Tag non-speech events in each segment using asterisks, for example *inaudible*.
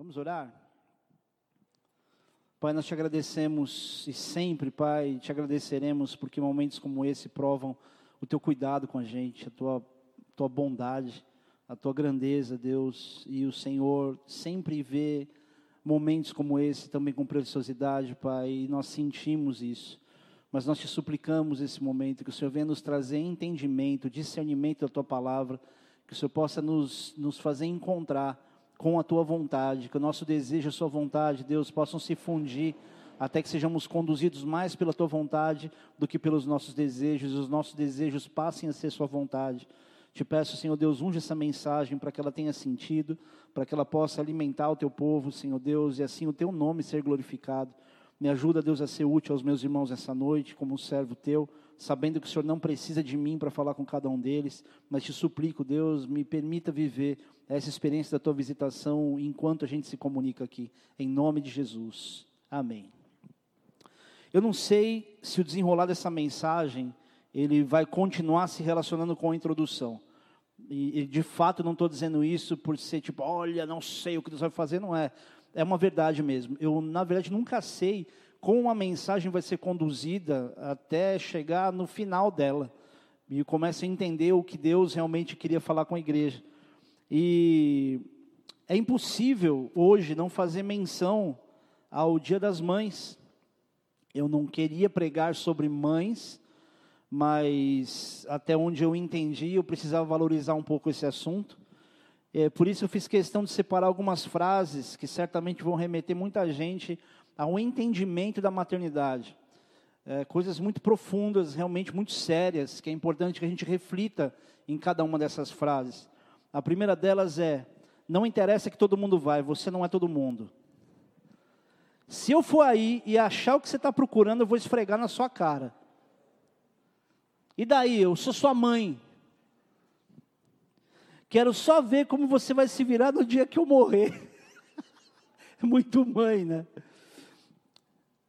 Vamos orar? Pai, nós te agradecemos e sempre, Pai, te agradeceremos porque momentos como esse provam o teu cuidado com a gente, a tua, tua bondade, a tua grandeza, Deus, e o Senhor sempre vê momentos como esse também com preciosidade, Pai, e nós sentimos isso. Mas nós te suplicamos esse momento, que o Senhor venha nos trazer entendimento, discernimento da tua palavra, que o Senhor possa nos, nos fazer encontrar com a tua vontade, que o nosso desejo e a sua vontade, Deus, possam se fundir até que sejamos conduzidos mais pela tua vontade do que pelos nossos desejos, e os nossos desejos passem a ser sua vontade. Te peço, Senhor Deus, unge essa mensagem para que ela tenha sentido, para que ela possa alimentar o teu povo, Senhor Deus, e assim o teu nome ser glorificado. Me ajuda, Deus, a ser útil aos meus irmãos essa noite, como um servo teu sabendo que o Senhor não precisa de mim para falar com cada um deles, mas te suplico, Deus, me permita viver essa experiência da tua visitação enquanto a gente se comunica aqui, em nome de Jesus. Amém. Eu não sei se o desenrolar dessa mensagem ele vai continuar se relacionando com a introdução. E, e de fato não estou dizendo isso por ser tipo, olha, não sei o que Deus vai fazer, não é. É uma verdade mesmo. Eu, na verdade, nunca sei como a mensagem vai ser conduzida até chegar no final dela. E começo a entender o que Deus realmente queria falar com a igreja. E é impossível hoje não fazer menção ao Dia das Mães. Eu não queria pregar sobre mães, mas até onde eu entendi, eu precisava valorizar um pouco esse assunto. É, por isso eu fiz questão de separar algumas frases que certamente vão remeter muita gente ao entendimento da maternidade. É, coisas muito profundas, realmente muito sérias, que é importante que a gente reflita em cada uma dessas frases. A primeira delas é: não interessa que todo mundo vai, você não é todo mundo. Se eu for aí e achar o que você está procurando, eu vou esfregar na sua cara. E daí, eu sou sua mãe. Quero só ver como você vai se virar no dia que eu morrer. *laughs* Muito mãe, né?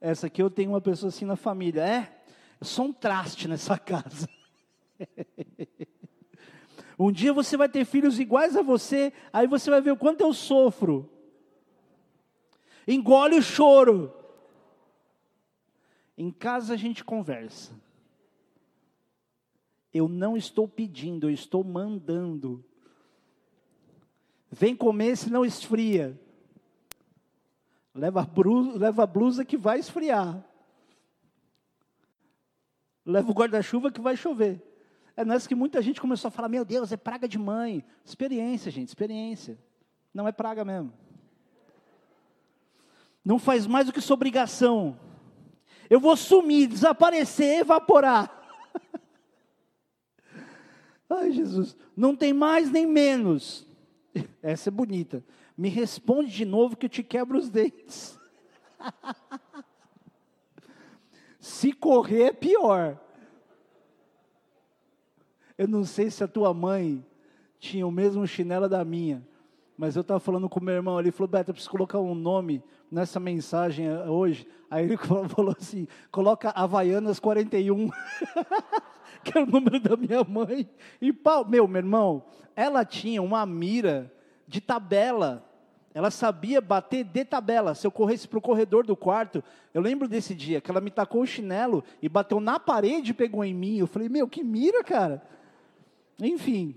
Essa aqui eu tenho uma pessoa assim na família. É, eu sou um traste nessa *laughs* casa. um dia você vai ter filhos iguais a você, aí você vai ver o quanto eu sofro. Engole o choro. Em casa a gente conversa. Eu não estou pedindo, eu estou mandando. Vem comer, senão esfria. Leva a, blusa, leva blusa que vai esfriar. Leva o guarda-chuva que vai chover. É nessa que muita gente começou a falar: Meu Deus, é praga de mãe. Experiência, gente, experiência. Não é praga mesmo. Não faz mais do que sua obrigação. Eu vou sumir, desaparecer, evaporar. *laughs* Ai, Jesus. Não tem mais nem menos. *laughs* Essa é bonita. Me responde de novo que eu te quebro os dentes. *laughs* Se correr é pior. Eu não sei se a tua mãe tinha o mesmo chinelo da minha, mas eu estava falando com meu irmão ali, falou, Beto, eu preciso colocar um nome nessa mensagem eh, hoje. Aí ele *laughs* falou assim, coloca Havaianas 41, *laughs* que é o número da minha mãe. E pau, meu, meu irmão, ela tinha uma mira de tabela. Ela sabia bater de tabela. Se eu corresse para o corredor do quarto, eu lembro desse dia que ela me tacou o chinelo e bateu na parede e pegou em mim. Eu falei, meu, que mira, cara. Enfim.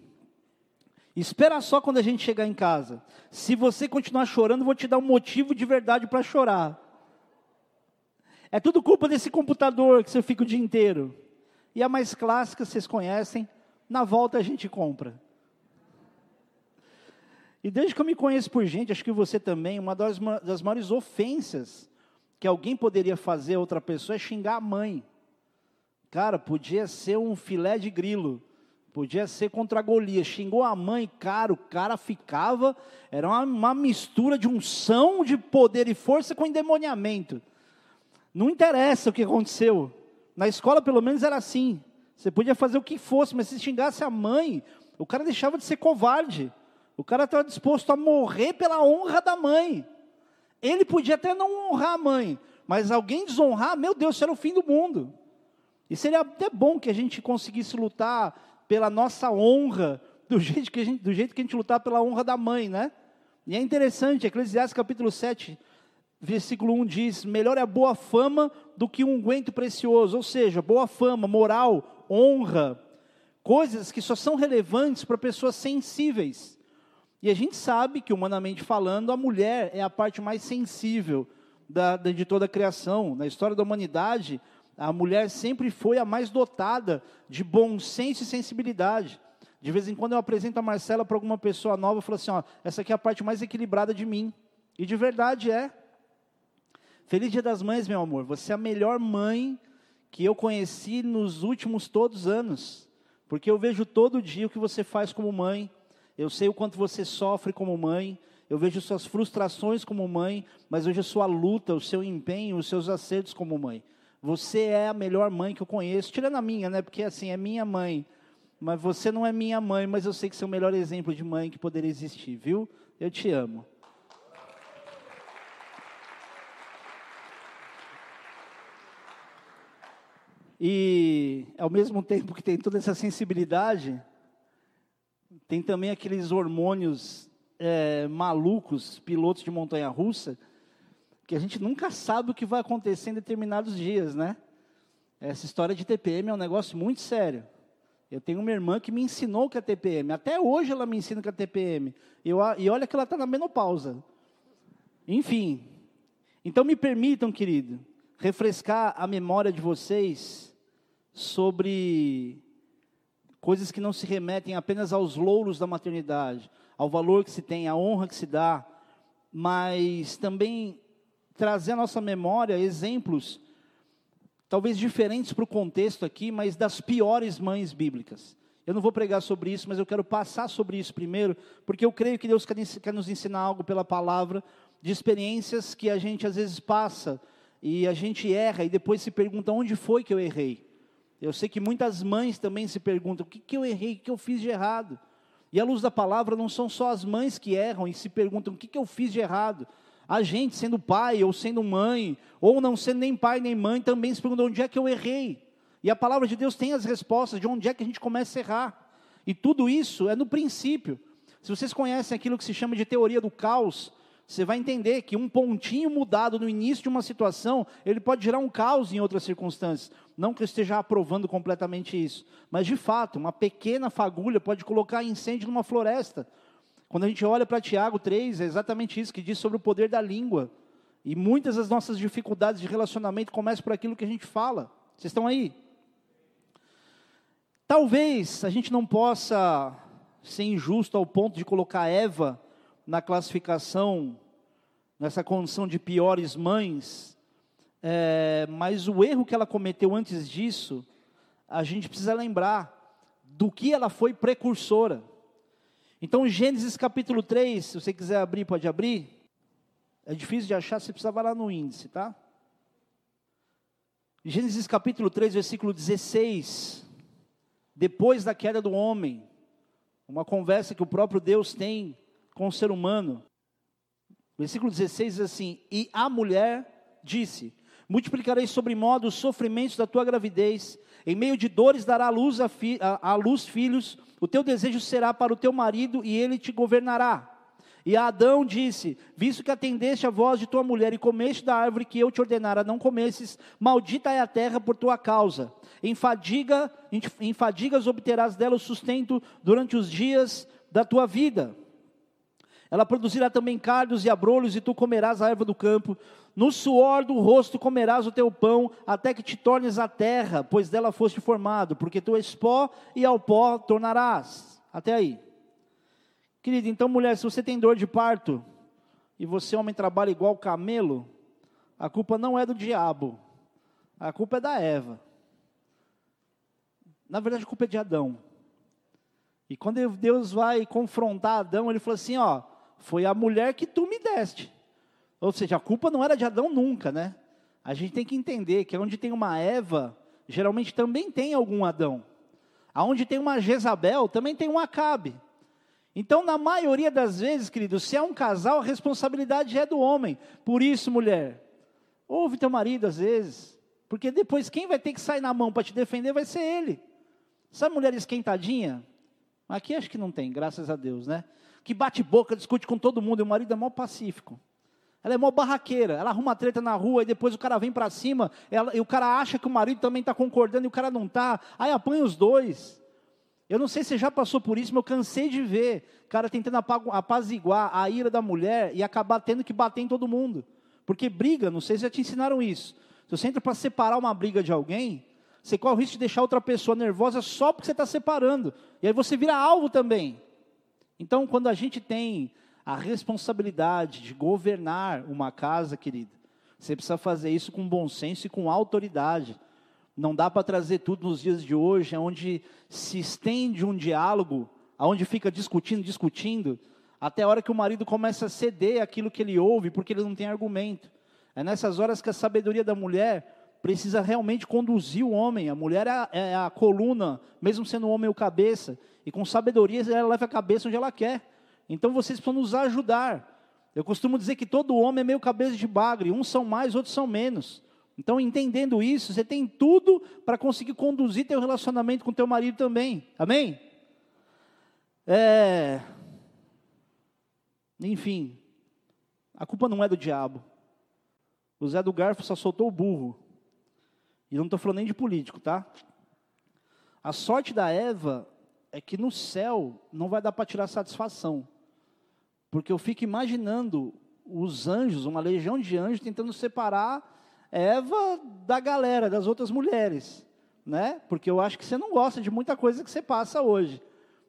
Espera só quando a gente chegar em casa. Se você continuar chorando, vou te dar um motivo de verdade para chorar. É tudo culpa desse computador que você fica o dia inteiro. E a mais clássica, vocês conhecem, na volta a gente compra. E desde que eu me conheço por gente, acho que você também, uma das, das maiores ofensas que alguém poderia fazer a outra pessoa é xingar a mãe. Cara, podia ser um filé de grilo, podia ser contra a Golias. Xingou a mãe, cara, o cara ficava, era uma, uma mistura de unção de poder e força com endemoniamento. Não interessa o que aconteceu. Na escola, pelo menos, era assim. Você podia fazer o que fosse, mas se xingasse a mãe, o cara deixava de ser covarde. O cara estava disposto a morrer pela honra da mãe. Ele podia até não honrar a mãe, mas alguém desonrar, meu Deus, isso era o fim do mundo. E seria até bom que a gente conseguisse lutar pela nossa honra, do *laughs* jeito que a gente, do jeito que a gente lutar pela honra da mãe, né? E é interessante, Eclesiastes capítulo 7, versículo 1 diz: Melhor é a boa fama do que um unguento precioso, ou seja, boa fama, moral, honra, coisas que só são relevantes para pessoas sensíveis. E a gente sabe que, humanamente falando, a mulher é a parte mais sensível da, de toda a criação. Na história da humanidade, a mulher sempre foi a mais dotada de bom senso e sensibilidade. De vez em quando eu apresento a Marcela para alguma pessoa nova e falo assim: ó, essa aqui é a parte mais equilibrada de mim. E de verdade é. Feliz Dia das Mães, meu amor. Você é a melhor mãe que eu conheci nos últimos todos anos. Porque eu vejo todo dia o que você faz como mãe. Eu sei o quanto você sofre como mãe. Eu vejo suas frustrações como mãe, mas vejo sua luta, o seu empenho, os seus acertos como mãe. Você é a melhor mãe que eu conheço, tirando a minha, né? Porque assim, é minha mãe. Mas você não é minha mãe, mas eu sei que você é o melhor exemplo de mãe que poderia existir, viu? Eu te amo. E ao mesmo tempo que tem toda essa sensibilidade, tem também aqueles hormônios é, malucos, pilotos de montanha-russa, que a gente nunca sabe o que vai acontecer em determinados dias, né? Essa história de TPM é um negócio muito sério. Eu tenho uma irmã que me ensinou que é TPM. Até hoje ela me ensina que é TPM. Eu, e olha que ela está na menopausa. Enfim. Então me permitam, querido, refrescar a memória de vocês sobre coisas que não se remetem apenas aos louros da maternidade, ao valor que se tem, à honra que se dá, mas também trazer à nossa memória exemplos, talvez diferentes para o contexto aqui, mas das piores mães bíblicas. Eu não vou pregar sobre isso, mas eu quero passar sobre isso primeiro, porque eu creio que Deus quer nos ensinar algo pela palavra, de experiências que a gente às vezes passa e a gente erra e depois se pergunta onde foi que eu errei. Eu sei que muitas mães também se perguntam: o que, que eu errei, o que eu fiz de errado? E à luz da palavra, não são só as mães que erram e se perguntam: o que, que eu fiz de errado? A gente, sendo pai ou sendo mãe, ou não sendo nem pai nem mãe, também se pergunta: onde é que eu errei? E a palavra de Deus tem as respostas de onde é que a gente começa a errar. E tudo isso é no princípio. Se vocês conhecem aquilo que se chama de teoria do caos, você vai entender que um pontinho mudado no início de uma situação, ele pode gerar um caos em outras circunstâncias. Não que eu esteja aprovando completamente isso, mas de fato, uma pequena fagulha pode colocar incêndio numa floresta. Quando a gente olha para Tiago 3, é exatamente isso que diz sobre o poder da língua. E muitas das nossas dificuldades de relacionamento começam por aquilo que a gente fala. Vocês estão aí? Talvez a gente não possa ser injusto ao ponto de colocar Eva na classificação, nessa condição de piores mães, é, mas o erro que ela cometeu antes disso, a gente precisa lembrar do que ela foi precursora. Então, Gênesis capítulo 3, se você quiser abrir, pode abrir. É difícil de achar, você precisa lá no índice, tá? Gênesis capítulo 3, versículo 16. Depois da queda do homem, uma conversa que o próprio Deus tem com o ser humano. Versículo 16 diz assim: E a mulher disse: Multiplicarei sobre modo os sofrimentos da tua gravidez, em meio de dores dará à luz, a, fi, a, a luz filhos, o teu desejo será para o teu marido e ele te governará. E Adão disse: Visto que atendeste a voz de tua mulher e comeste da árvore que eu te ordenara não comesses, maldita é a terra por tua causa. Em, fadiga, em fadigas obterás dela o sustento durante os dias da tua vida. Ela produzirá também cardos e abrolhos, e tu comerás a erva do campo. No suor do rosto comerás o teu pão, até que te tornes a terra, pois dela foste formado, porque tu és pó e ao pó tornarás. Até aí. Querido, então, mulher, se você tem dor de parto, e você, homem, trabalha igual camelo, a culpa não é do diabo, a culpa é da Eva. Na verdade, a culpa é de Adão. E quando Deus vai confrontar Adão, ele falou assim: ó, foi a mulher que tu me deste. Ou seja, a culpa não era de Adão nunca, né? A gente tem que entender que onde tem uma Eva, geralmente também tem algum Adão. Aonde tem uma Jezabel, também tem um Acabe. Então, na maioria das vezes, querido, se é um casal, a responsabilidade é do homem. Por isso, mulher, ouve teu marido às vezes, porque depois quem vai ter que sair na mão para te defender vai ser ele. Sabe mulher esquentadinha? Aqui acho que não tem, graças a Deus, né? Que bate boca, discute com todo mundo, e o marido é mó pacífico. Ela é mó barraqueira, ela arruma treta na rua e depois o cara vem para cima, ela, e o cara acha que o marido também está concordando e o cara não está, aí apanha os dois. Eu não sei se você já passou por isso, mas eu cansei de ver cara tentando apaziguar a ira da mulher e acabar tendo que bater em todo mundo. Porque briga, não sei se já te ensinaram isso. Se você entra para separar uma briga de alguém, você corre o risco de deixar outra pessoa nervosa só porque você está separando. E aí você vira alvo também. Então, quando a gente tem a responsabilidade de governar uma casa, querido, você precisa fazer isso com bom senso e com autoridade. Não dá para trazer tudo nos dias de hoje, onde se estende um diálogo, onde fica discutindo, discutindo, até a hora que o marido começa a ceder aquilo que ele ouve, porque ele não tem argumento. É nessas horas que a sabedoria da mulher precisa realmente conduzir o homem. A mulher é a, é a coluna, mesmo sendo o homem o cabeça, e com sabedoria ela leva a cabeça onde ela quer. Então vocês precisam nos ajudar. Eu costumo dizer que todo homem é meio cabeça de bagre, uns são mais, outros são menos. Então, entendendo isso, você tem tudo para conseguir conduzir teu relacionamento com teu marido também. Amém? É... Enfim, a culpa não é do diabo. O Zé do Garfo só soltou o burro. E não estou falando nem de político, tá? A sorte da Eva é que no céu não vai dar para tirar satisfação. Porque eu fico imaginando os anjos, uma legião de anjos, tentando separar Eva da galera, das outras mulheres. Né? Porque eu acho que você não gosta de muita coisa que você passa hoje.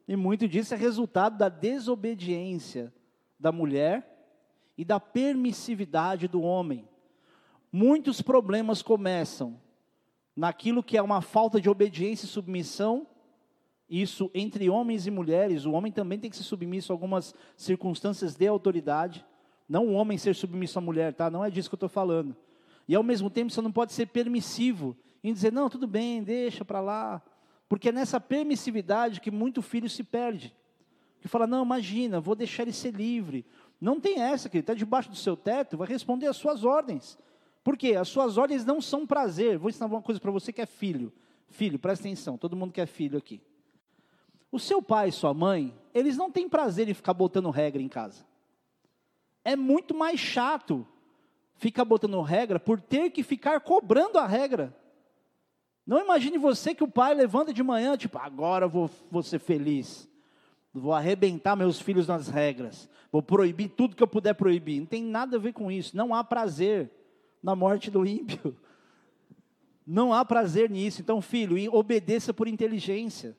E muito disso é resultado da desobediência da mulher e da permissividade do homem. Muitos problemas começam naquilo que é uma falta de obediência e submissão isso entre homens e mulheres, o homem também tem que ser submisso a algumas circunstâncias de autoridade. Não o homem ser submisso à mulher, tá? Não é disso que eu estou falando. E ao mesmo tempo você não pode ser permissivo em dizer, não, tudo bem, deixa para lá. Porque é nessa permissividade que muito filho se perde. Que fala, não, imagina, vou deixar ele ser livre. Não tem essa, que ele está debaixo do seu teto, vai responder às suas ordens. Por quê? As suas ordens não são prazer. Vou ensinar uma coisa para você que é filho. Filho, presta atenção, todo mundo que é filho aqui. O seu pai e sua mãe, eles não têm prazer em ficar botando regra em casa. É muito mais chato ficar botando regra por ter que ficar cobrando a regra. Não imagine você que o pai levanta de manhã, tipo, agora vou, vou ser feliz. Vou arrebentar meus filhos nas regras. Vou proibir tudo que eu puder proibir. Não tem nada a ver com isso. Não há prazer na morte do ímpio. Não há prazer nisso. Então, filho, obedeça por inteligência.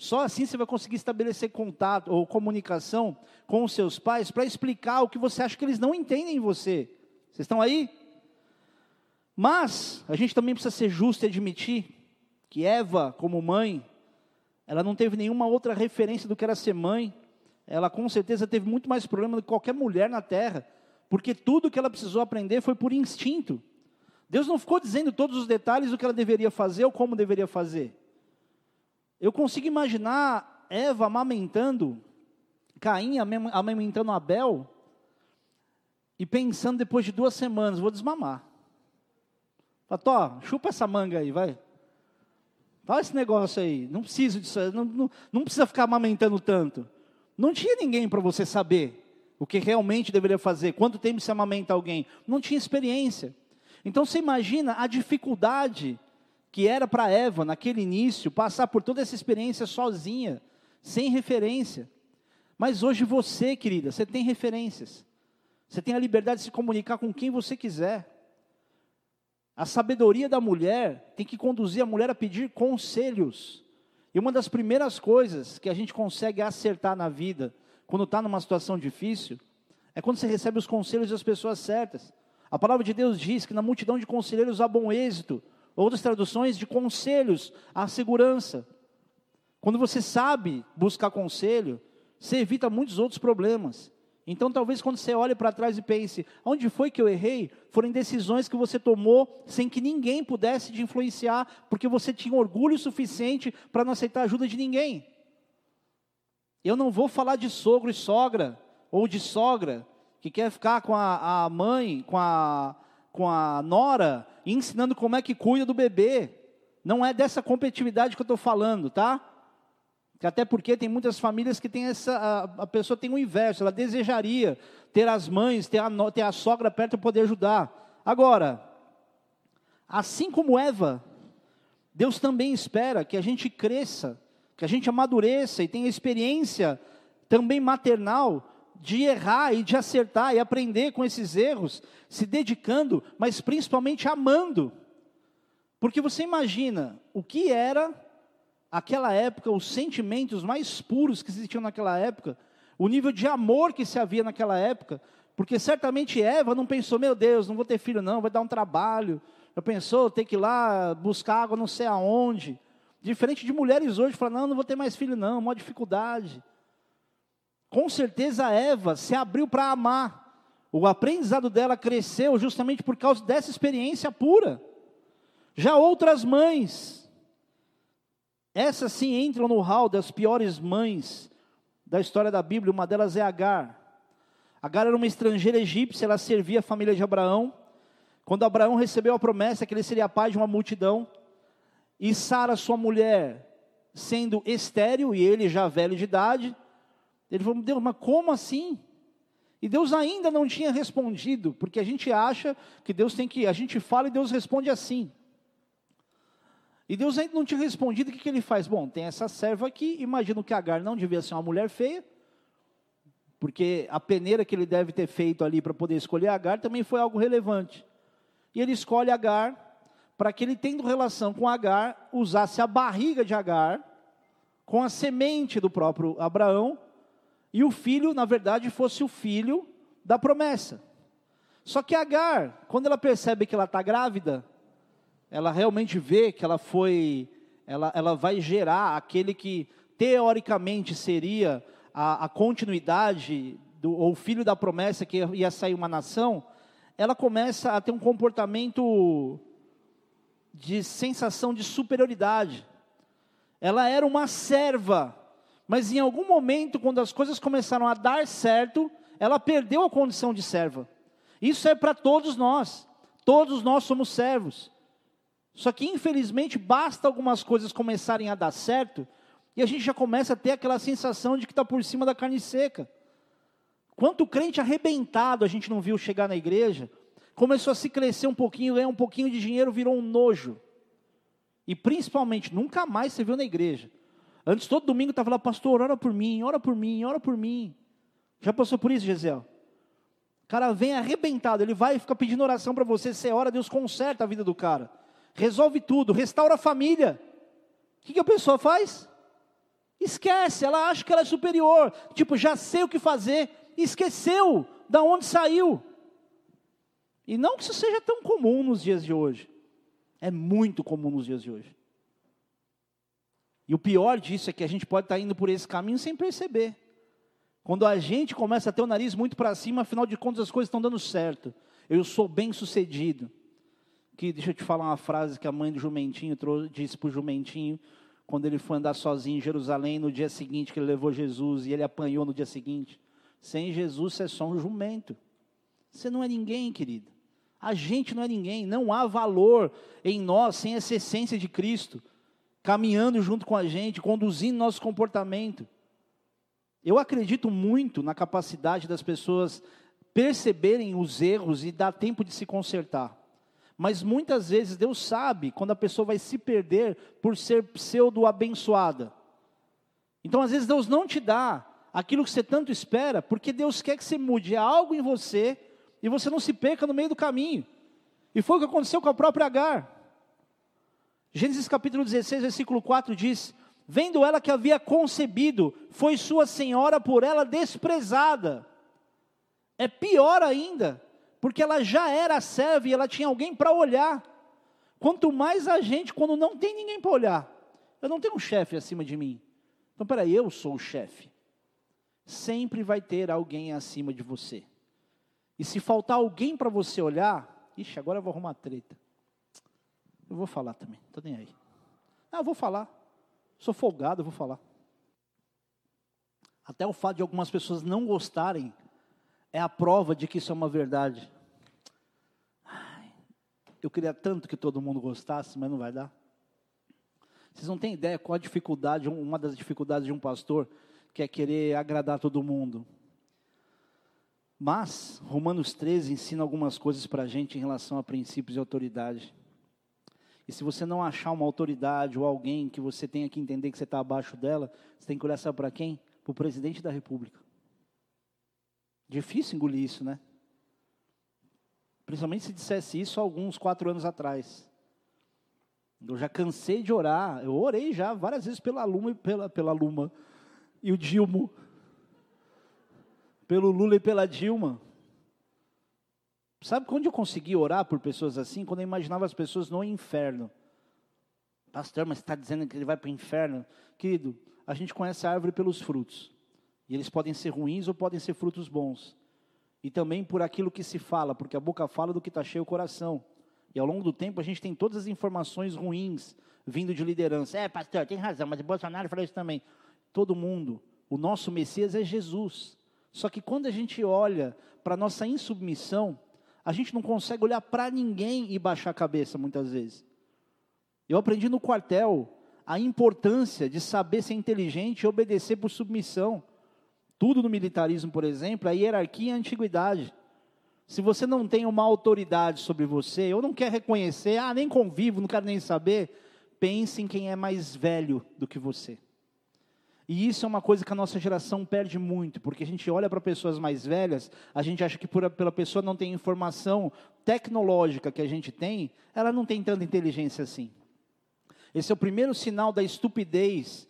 Só assim você vai conseguir estabelecer contato ou comunicação com os seus pais para explicar o que você acha que eles não entendem em você. Vocês estão aí? Mas a gente também precisa ser justo e admitir que Eva, como mãe, ela não teve nenhuma outra referência do que era ser mãe. Ela com certeza teve muito mais problema do que qualquer mulher na terra, porque tudo que ela precisou aprender foi por instinto. Deus não ficou dizendo todos os detalhes do que ela deveria fazer ou como deveria fazer. Eu consigo imaginar Eva amamentando, Caim amamentando Abel, e pensando depois de duas semanas, vou desmamar. Fala, chupa essa manga aí, vai. Fala esse negócio aí, não precisa disso, não, não, não precisa ficar amamentando tanto. Não tinha ninguém para você saber o que realmente deveria fazer, quanto tempo se amamenta alguém. Não tinha experiência. Então você imagina a dificuldade que era para Eva, naquele início, passar por toda essa experiência sozinha, sem referência. Mas hoje você, querida, você tem referências. Você tem a liberdade de se comunicar com quem você quiser. A sabedoria da mulher tem que conduzir a mulher a pedir conselhos. E uma das primeiras coisas que a gente consegue acertar na vida, quando está numa situação difícil, é quando você recebe os conselhos das pessoas certas. A palavra de Deus diz que na multidão de conselheiros há bom êxito. Outras traduções de conselhos à segurança. Quando você sabe buscar conselho, você evita muitos outros problemas. Então, talvez quando você olhe para trás e pense, onde foi que eu errei? Foram decisões que você tomou sem que ninguém pudesse te influenciar, porque você tinha orgulho suficiente para não aceitar a ajuda de ninguém. Eu não vou falar de sogro e sogra, ou de sogra, que quer ficar com a, a mãe, com a, com a nora, ensinando como é que cuida do bebê. Não é dessa competitividade que eu estou falando, tá? Até porque tem muitas famílias que tem essa. A, a pessoa tem o inverso, ela desejaria ter as mães, ter a, ter a sogra perto para poder ajudar. Agora, assim como Eva, Deus também espera que a gente cresça, que a gente amadureça e tenha experiência também maternal de errar e de acertar e aprender com esses erros, se dedicando, mas principalmente amando. Porque você imagina o que era aquela época, os sentimentos mais puros que existiam naquela época, o nível de amor que se havia naquela época, porque certamente Eva não pensou, meu Deus, não vou ter filho não, vai dar um trabalho. Já pensou ter que ir lá buscar água não sei aonde. Diferente de mulheres hoje, falam, não, não vou ter mais filho não, uma dificuldade. Com certeza Eva se abriu para amar. O aprendizado dela cresceu justamente por causa dessa experiência pura. Já outras mães, essas sim entram no hall das piores mães da história da Bíblia. Uma delas é Agar. Agar era uma estrangeira egípcia, ela servia a família de Abraão. Quando Abraão recebeu a promessa que ele seria pai de uma multidão, e Sara, sua mulher, sendo estéril e ele já velho de idade, ele falou: Deus, mas como assim? E Deus ainda não tinha respondido, porque a gente acha que Deus tem que, a gente fala e Deus responde assim. E Deus ainda não tinha respondido, o que, que ele faz? Bom, tem essa serva aqui, imagino que Agar não devia ser uma mulher feia, porque a peneira que ele deve ter feito ali para poder escolher Agar também foi algo relevante. E ele escolhe Agar, para que ele, tendo relação com Agar, usasse a barriga de Agar, com a semente do próprio Abraão, e o filho, na verdade, fosse o filho da promessa. Só que Agar, quando ela percebe que ela está grávida, ela realmente vê que ela foi, ela, ela vai gerar aquele que teoricamente seria a, a continuidade do ou filho da promessa que ia sair uma nação, ela começa a ter um comportamento de sensação de superioridade. Ela era uma serva, mas em algum momento, quando as coisas começaram a dar certo, ela perdeu a condição de serva. Isso é para todos nós. Todos nós somos servos. Só que infelizmente basta algumas coisas começarem a dar certo e a gente já começa a ter aquela sensação de que está por cima da carne seca. Quanto crente arrebentado a gente não viu chegar na igreja, começou a se crescer um pouquinho, ganhar um pouquinho de dinheiro, virou um nojo. E principalmente, nunca mais você viu na igreja. Antes, todo domingo estava lá, pastor, ora por mim, ora por mim, ora por mim. Já passou por isso, Gisele? O cara vem arrebentado, ele vai e fica pedindo oração para você, você ora, Deus conserta a vida do cara resolve tudo, restaura a família. O que, que a pessoa faz? Esquece, ela acha que ela é superior. Tipo, já sei o que fazer. Esqueceu da onde saiu. E não que isso seja tão comum nos dias de hoje. É muito comum nos dias de hoje. E o pior disso é que a gente pode estar indo por esse caminho sem perceber. Quando a gente começa a ter o nariz muito para cima, afinal de contas as coisas estão dando certo. Eu sou bem sucedido que deixa eu te falar uma frase que a mãe do jumentinho disse para o jumentinho, quando ele foi andar sozinho em Jerusalém, no dia seguinte que ele levou Jesus, e ele apanhou no dia seguinte. Sem Jesus você é só um jumento. Você não é ninguém, querido. A gente não é ninguém. Não há valor em nós sem essa essência de Cristo, caminhando junto com a gente, conduzindo nosso comportamento. Eu acredito muito na capacidade das pessoas perceberem os erros e dar tempo de se consertar. Mas muitas vezes Deus sabe quando a pessoa vai se perder por ser pseudo abençoada. Então, às vezes, Deus não te dá aquilo que você tanto espera, porque Deus quer que você mude algo em você e você não se perca no meio do caminho. E foi o que aconteceu com a própria Agar. Gênesis capítulo 16, versículo 4 diz: Vendo ela que havia concebido, foi sua senhora por ela desprezada. É pior ainda, porque ela já era serva e ela tinha alguém para olhar. Quanto mais a gente, quando não tem ninguém para olhar. Eu não tenho um chefe acima de mim. Então, peraí, eu sou o chefe. Sempre vai ter alguém acima de você. E se faltar alguém para você olhar, ixi, agora eu vou arrumar treta. Eu vou falar também, estou nem aí. Ah, eu vou falar. Sou folgado, eu vou falar. Até o fato de algumas pessoas não gostarem é a prova de que isso é uma verdade. Ai, eu queria tanto que todo mundo gostasse, mas não vai dar. Vocês não têm ideia qual a dificuldade, uma das dificuldades de um pastor que é querer agradar todo mundo. Mas, Romanos 13 ensina algumas coisas para a gente em relação a princípios de autoridade. E se você não achar uma autoridade ou alguém que você tenha que entender que você está abaixo dela, você tem que olhar sabe para quem? Para o presidente da república. Difícil engolir isso, né? Principalmente se dissesse isso alguns quatro anos atrás. Eu já cansei de orar. Eu orei já várias vezes pela Luma e pela, pela Luma. E o Dilma pelo Lula e pela Dilma. Sabe quando eu consegui orar por pessoas assim? Quando eu imaginava as pessoas no inferno. Pastor, mas está dizendo que ele vai para o inferno? Querido, a gente conhece a árvore pelos frutos. E eles podem ser ruins ou podem ser frutos bons. E também por aquilo que se fala, porque a boca fala do que está cheio o coração. E ao longo do tempo a gente tem todas as informações ruins vindo de liderança. É, pastor, tem razão, mas o Bolsonaro falou isso também. Todo mundo, o nosso Messias é Jesus. Só que quando a gente olha para a nossa insubmissão, a gente não consegue olhar para ninguém e baixar a cabeça muitas vezes. Eu aprendi no quartel a importância de saber ser inteligente e obedecer por submissão. Tudo no militarismo, por exemplo, a hierarquia e a antiguidade. Se você não tem uma autoridade sobre você, ou não quer reconhecer, ah, nem convivo, não quero nem saber, pense em quem é mais velho do que você. E isso é uma coisa que a nossa geração perde muito, porque a gente olha para pessoas mais velhas, a gente acha que por, pela pessoa não tem informação tecnológica que a gente tem, ela não tem tanta inteligência assim. Esse é o primeiro sinal da estupidez,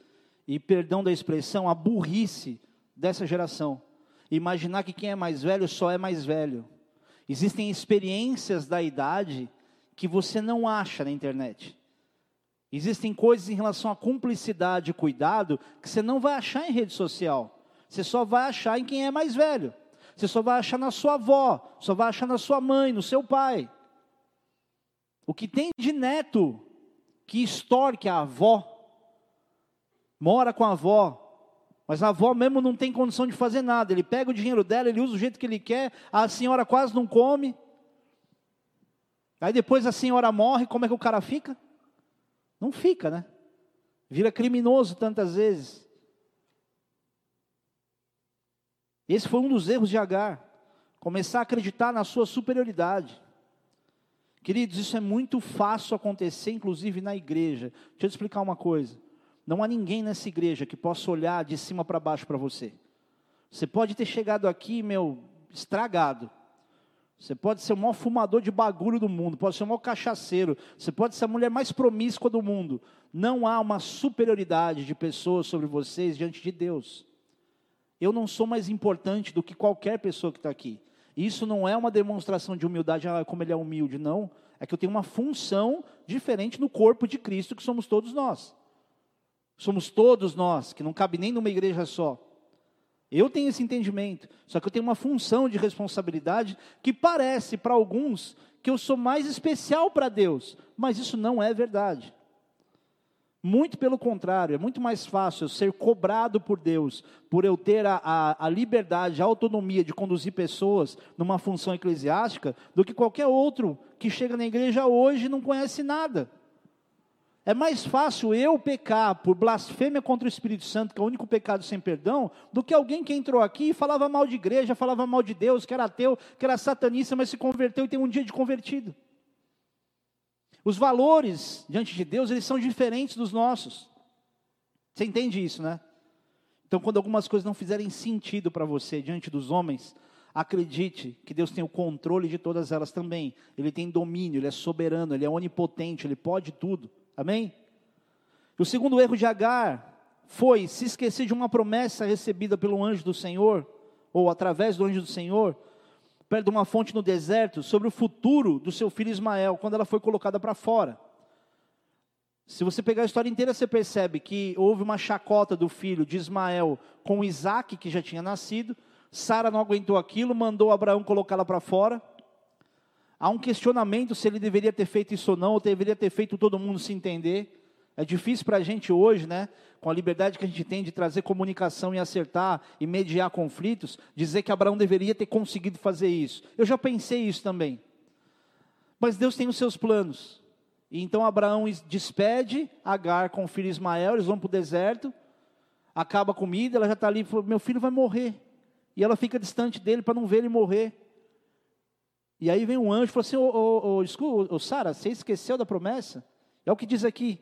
e perdão da expressão, a burrice dessa geração. Imaginar que quem é mais velho só é mais velho. Existem experiências da idade que você não acha na internet. Existem coisas em relação à cumplicidade e cuidado que você não vai achar em rede social. Você só vai achar em quem é mais velho. Você só vai achar na sua avó, só vai achar na sua mãe, no seu pai. O que tem de neto que extorque a avó, mora com a avó, mas a avó mesmo não tem condição de fazer nada. Ele pega o dinheiro dela, ele usa do jeito que ele quer, a senhora quase não come. Aí depois a senhora morre, como é que o cara fica? Não fica, né? Vira criminoso tantas vezes. Esse foi um dos erros de Agar. Começar a acreditar na sua superioridade. Queridos, isso é muito fácil acontecer, inclusive na igreja. Deixa eu te explicar uma coisa. Não há ninguém nessa igreja que possa olhar de cima para baixo para você. Você pode ter chegado aqui, meu, estragado. Você pode ser o maior fumador de bagulho do mundo, pode ser o maior cachaceiro, você pode ser a mulher mais promíscua do mundo. Não há uma superioridade de pessoas sobre vocês diante de Deus. Eu não sou mais importante do que qualquer pessoa que está aqui. Isso não é uma demonstração de humildade, ah, como ele é humilde, não. É que eu tenho uma função diferente no corpo de Cristo, que somos todos nós. Somos todos nós, que não cabe nem numa igreja só. Eu tenho esse entendimento, só que eu tenho uma função de responsabilidade que parece para alguns que eu sou mais especial para Deus, mas isso não é verdade. Muito pelo contrário, é muito mais fácil eu ser cobrado por Deus, por eu ter a, a, a, liberdade, a autonomia de conduzir pessoas numa função eclesiástica, do que qualquer outro que chega na igreja hoje e não conhece nada. É mais fácil eu pecar por blasfêmia contra o Espírito Santo, que é o único pecado sem perdão, do que alguém que entrou aqui e falava mal de igreja, falava mal de Deus, que era ateu, que era satanista, mas se converteu e tem um dia de convertido. Os valores diante de Deus, eles são diferentes dos nossos. Você entende isso, né? Então, quando algumas coisas não fizerem sentido para você diante dos homens, acredite que Deus tem o controle de todas elas também. Ele tem domínio, ele é soberano, ele é onipotente, ele pode tudo. Amém? O segundo erro de Agar foi se esquecer de uma promessa recebida pelo anjo do Senhor, ou através do anjo do Senhor, perto de uma fonte no deserto, sobre o futuro do seu filho Ismael, quando ela foi colocada para fora. Se você pegar a história inteira, você percebe que houve uma chacota do filho de Ismael com Isaac, que já tinha nascido. Sara não aguentou aquilo, mandou Abraão colocá-la para fora. Há um questionamento se ele deveria ter feito isso ou não, ou deveria ter feito todo mundo se entender. É difícil para a gente hoje, né, com a liberdade que a gente tem de trazer comunicação e acertar e mediar conflitos, dizer que Abraão deveria ter conseguido fazer isso. Eu já pensei isso também. Mas Deus tem os seus planos. E então Abraão despede Agar com o filho Ismael, eles vão para o deserto, acaba a comida, ela já está ali, meu filho vai morrer. E ela fica distante dele para não ver ele morrer. E aí vem um anjo e fala assim: ô Sara, você esqueceu da promessa? É o que diz aqui.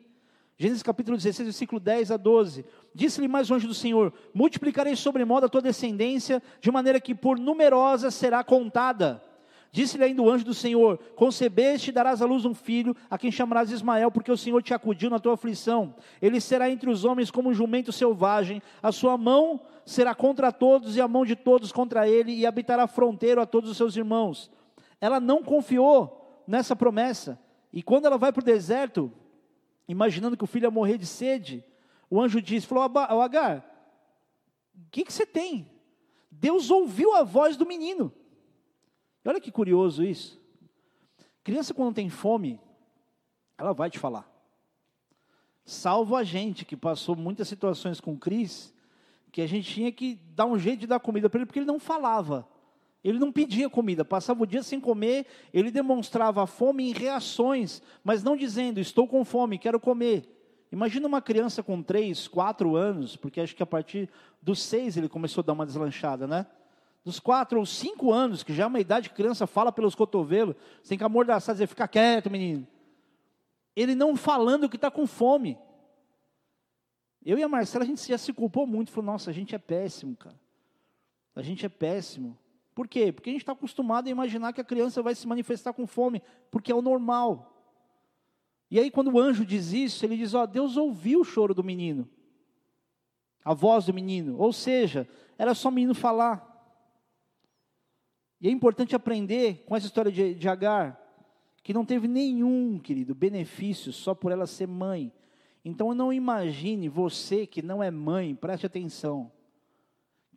Gênesis capítulo 16, versículo 10 a 12. Disse-lhe mais o anjo do Senhor: Multiplicarei sobremodo a tua descendência, de maneira que por numerosa será contada. Disse-lhe ainda o anjo do Senhor: Concebeste e darás à luz um filho, a quem chamarás Ismael, porque o Senhor te acudiu na tua aflição. Ele será entre os homens como um jumento selvagem, a sua mão será contra todos e a mão de todos contra ele, e habitará fronteiro a todos os seus irmãos. Ela não confiou nessa promessa, e quando ela vai para o deserto, imaginando que o filho ia morrer de sede, o anjo disse: falou, Agar, o que, que você tem? Deus ouviu a voz do menino. E olha que curioso isso. Criança, quando tem fome, ela vai te falar. Salvo a gente que passou muitas situações com Cris, que a gente tinha que dar um jeito de dar comida para ele, porque ele não falava. Ele não pedia comida, passava o dia sem comer, ele demonstrava fome em reações, mas não dizendo, estou com fome, quero comer. Imagina uma criança com 3, 4 anos, porque acho que a partir dos 6 ele começou a dar uma deslanchada, né? dos quatro ou cinco anos, que já é uma idade que criança fala pelos cotovelos, você tem que amordaçar, dizer, fica quieto, menino. Ele não falando que está com fome. Eu e a Marcela, a gente já se culpou muito, falou, nossa, a gente é péssimo, cara. A gente é péssimo. Por quê? Porque a gente está acostumado a imaginar que a criança vai se manifestar com fome, porque é o normal. E aí, quando o anjo diz isso, ele diz: Ó, Deus ouviu o choro do menino, a voz do menino. Ou seja, era só o menino falar. E é importante aprender com essa história de, de Agar, que não teve nenhum, querido, benefício só por ela ser mãe. Então não imagine você que não é mãe, preste atenção,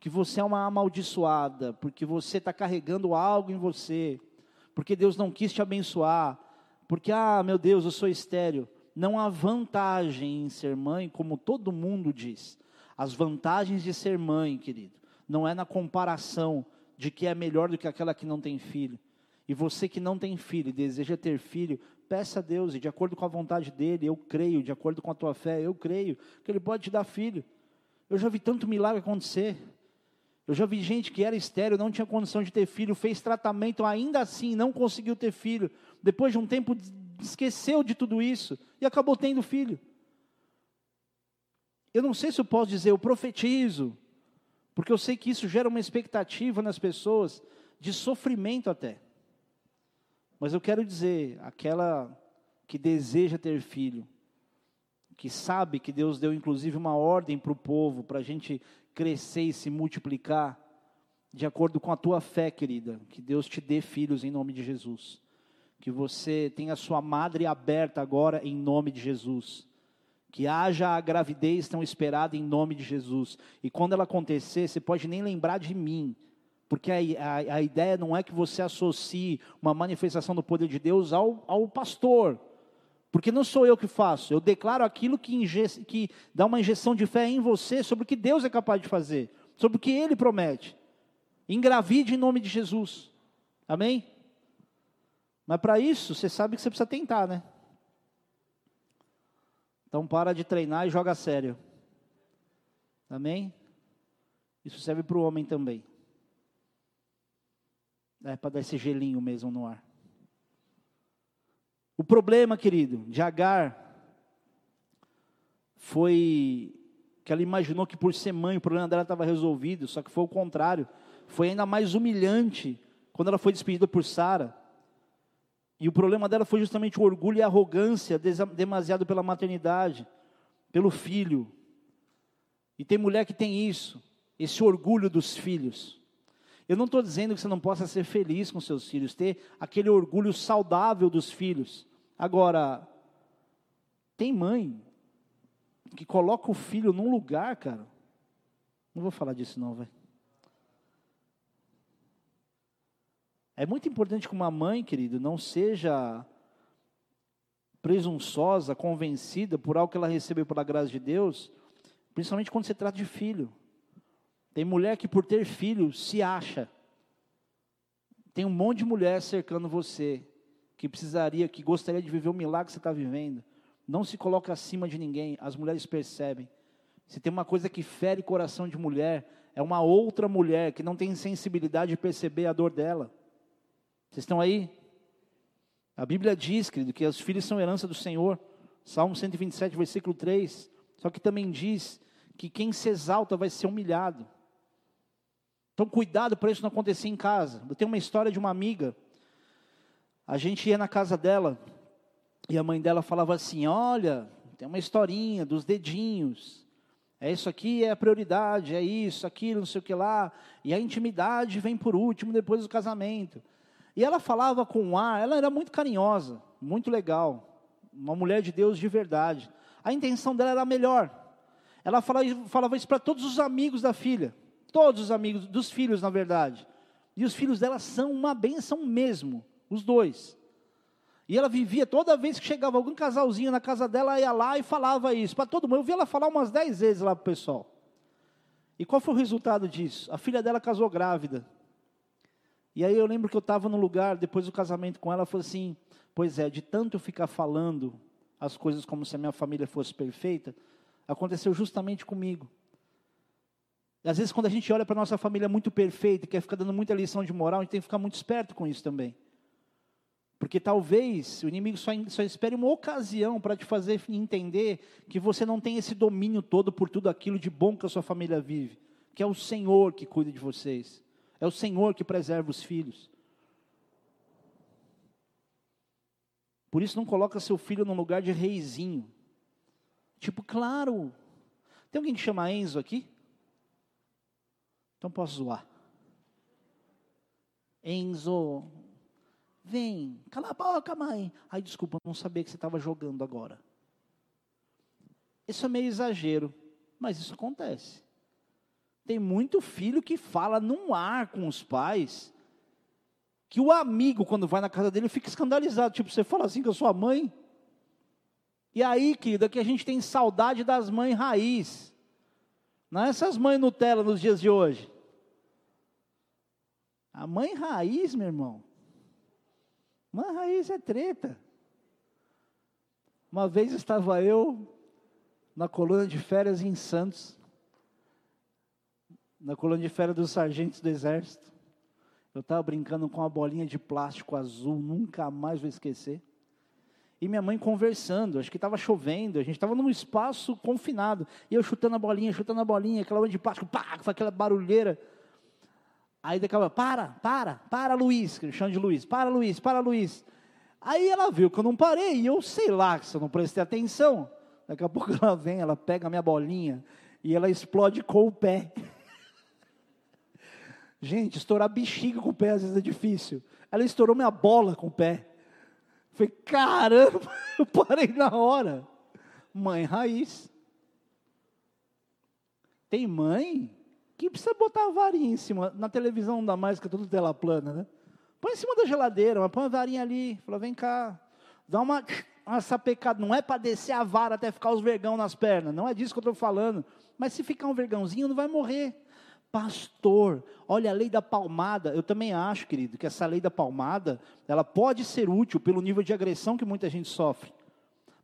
que você é uma amaldiçoada, porque você está carregando algo em você, porque Deus não quis te abençoar, porque, ah, meu Deus, eu sou estéreo. Não há vantagem em ser mãe, como todo mundo diz. As vantagens de ser mãe, querido, não é na comparação de que é melhor do que aquela que não tem filho. E você que não tem filho e deseja ter filho, peça a Deus, e de acordo com a vontade dele, eu creio, de acordo com a tua fé, eu creio que ele pode te dar filho. Eu já vi tanto milagre acontecer. Eu já vi gente que era estéreo, não tinha condição de ter filho, fez tratamento, ainda assim não conseguiu ter filho. Depois de um tempo, esqueceu de tudo isso e acabou tendo filho. Eu não sei se eu posso dizer, eu profetizo, porque eu sei que isso gera uma expectativa nas pessoas de sofrimento até. Mas eu quero dizer, aquela que deseja ter filho, que sabe que Deus deu inclusive uma ordem para o povo, para a gente crescer e se multiplicar, de acordo com a tua fé, querida, que Deus te dê filhos em nome de Jesus. Que você tenha sua madre aberta agora em nome de Jesus que haja a gravidez tão esperada em nome de Jesus. E quando ela acontecer, você pode nem lembrar de mim, porque a, a, a ideia não é que você associe uma manifestação do poder de Deus ao, ao pastor, porque não sou eu que faço, eu declaro aquilo que, inje, que dá uma injeção de fé em você sobre o que Deus é capaz de fazer, sobre o que Ele promete. Engravide em nome de Jesus, amém? Mas para isso, você sabe que você precisa tentar, né? Então para de treinar e joga sério. Amém? Isso serve para o homem também. É para dar esse gelinho mesmo no ar. O problema, querido, de Agar foi que ela imaginou que por ser mãe o problema dela estava resolvido, só que foi o contrário. Foi ainda mais humilhante quando ela foi despedida por Sara. E o problema dela foi justamente o orgulho e a arrogância demasiado pela maternidade, pelo filho. E tem mulher que tem isso, esse orgulho dos filhos. Eu não estou dizendo que você não possa ser feliz com seus filhos, ter aquele orgulho saudável dos filhos. Agora, tem mãe que coloca o filho num lugar, cara. Não vou falar disso não, velho. É muito importante que uma mãe, querido, não seja presunçosa, convencida por algo que ela recebeu pela graça de Deus, principalmente quando se trata de filho. Tem mulher que por ter filho se acha. Tem um monte de mulher cercando você, que precisaria, que gostaria de viver o milagre que você está vivendo. Não se coloca acima de ninguém, as mulheres percebem. Se tem uma coisa que fere coração de mulher, é uma outra mulher que não tem sensibilidade de perceber a dor dela. Vocês estão aí? A Bíblia diz, querido, que os filhos são herança do Senhor. Salmo 127, versículo 3. Só que também diz que quem se exalta vai ser humilhado. Então, cuidado para isso não acontecer em casa. Eu tenho uma história de uma amiga. A gente ia na casa dela e a mãe dela falava assim: Olha, tem uma historinha dos dedinhos. É isso aqui é a prioridade, é isso, aquilo, não sei o que lá. E a intimidade vem por último, depois do casamento. E ela falava com um ar, ela era muito carinhosa, muito legal. Uma mulher de Deus de verdade. A intenção dela era melhor. Ela falava, falava isso para todos os amigos da filha. Todos os amigos, dos filhos, na verdade. E os filhos dela são uma benção mesmo, os dois. E ela vivia, toda vez que chegava algum casalzinho na casa dela, ia lá e falava isso para todo mundo. Eu vi ela falar umas dez vezes lá para o pessoal. E qual foi o resultado disso? A filha dela casou grávida. E aí eu lembro que eu estava no lugar, depois do casamento com ela, ela falou assim: Pois é, de tanto eu ficar falando as coisas como se a minha família fosse perfeita, aconteceu justamente comigo. E às vezes, quando a gente olha para a nossa família muito perfeita, quer ficar dando muita lição de moral, a gente tem que ficar muito esperto com isso também. Porque talvez o inimigo só, só espere uma ocasião para te fazer entender que você não tem esse domínio todo por tudo aquilo de bom que a sua família vive. Que é o Senhor que cuida de vocês. É o Senhor que preserva os filhos. Por isso não coloca seu filho num lugar de reizinho. Tipo, claro. Tem alguém que chama Enzo aqui? Então posso zoar. Enzo, vem, cala a boca, mãe. Ai, desculpa, não sabia que você estava jogando agora. Isso é meio exagero, mas isso acontece. Tem muito filho que fala num ar com os pais, que o amigo, quando vai na casa dele, fica escandalizado. Tipo, você fala assim com a sua mãe. E aí, querida, que a gente tem saudade das mães raiz. Não é essas mães Nutella nos dias de hoje. A mãe raiz, meu irmão. Mãe raiz é treta. Uma vez estava eu na coluna de férias em Santos, na coluna de férias dos sargentos do exército. Eu estava brincando com uma bolinha de plástico azul, nunca mais vou esquecer e minha mãe conversando. Acho que estava chovendo, a gente estava num espaço confinado. E eu chutando a bolinha, chutando a bolinha, aquela de plástico, pá, aquela barulheira. Aí daqui a para, para, para Luiz, que chama de Luiz, para Luiz, para Luiz. Aí ela viu que eu não parei, e eu sei lá, se eu não prestei atenção. Daqui a pouco *laughs* ela vem, ela pega a minha bolinha e ela explode com o pé. *laughs* Gente, estourar bexiga com o pé às vezes é difícil. Ela estourou minha bola com o pé. Falei, caramba, *laughs* eu parei na hora. Mãe raiz. Tem mãe que precisa botar a varinha em cima. Na televisão não dá mais, que é tudo tela plana, né? Põe em cima da geladeira, mas põe a varinha ali. Fala, vem cá. Dá uma, uma sapecada. Não é para descer a vara até ficar os vergão nas pernas. Não é disso que eu estou falando. Mas se ficar um vergãozinho, não vai morrer pastor. Olha a lei da palmada. Eu também acho, querido, que essa lei da palmada, ela pode ser útil pelo nível de agressão que muita gente sofre.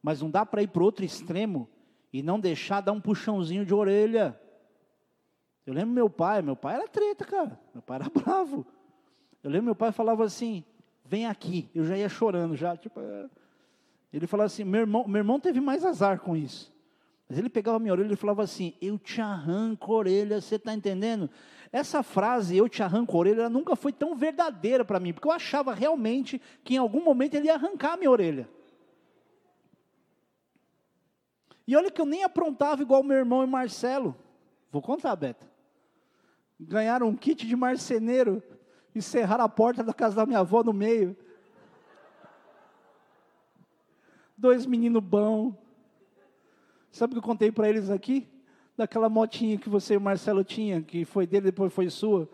Mas não dá para ir para outro extremo e não deixar dar um puxãozinho de orelha. Eu lembro meu pai, meu pai era treta, cara. Meu pai era *laughs* bravo. Eu lembro meu pai falava assim: "Vem aqui". Eu já ia chorando já, tipo, é. ele falava assim: "Meu irmão, meu irmão teve mais azar com isso". Mas ele pegava a minha orelha e falava assim: Eu te arranco a orelha, você está entendendo? Essa frase, eu te arranco a orelha, nunca foi tão verdadeira para mim, porque eu achava realmente que em algum momento ele ia arrancar a minha orelha. E olha que eu nem aprontava igual meu irmão e Marcelo. Vou contar, Beto. Ganharam um kit de marceneiro e cerraram a porta da casa da minha avó no meio. Dois meninos bons Sabe o que eu contei para eles aqui? Daquela motinha que você e o Marcelo tinha, que foi dele, depois foi sua.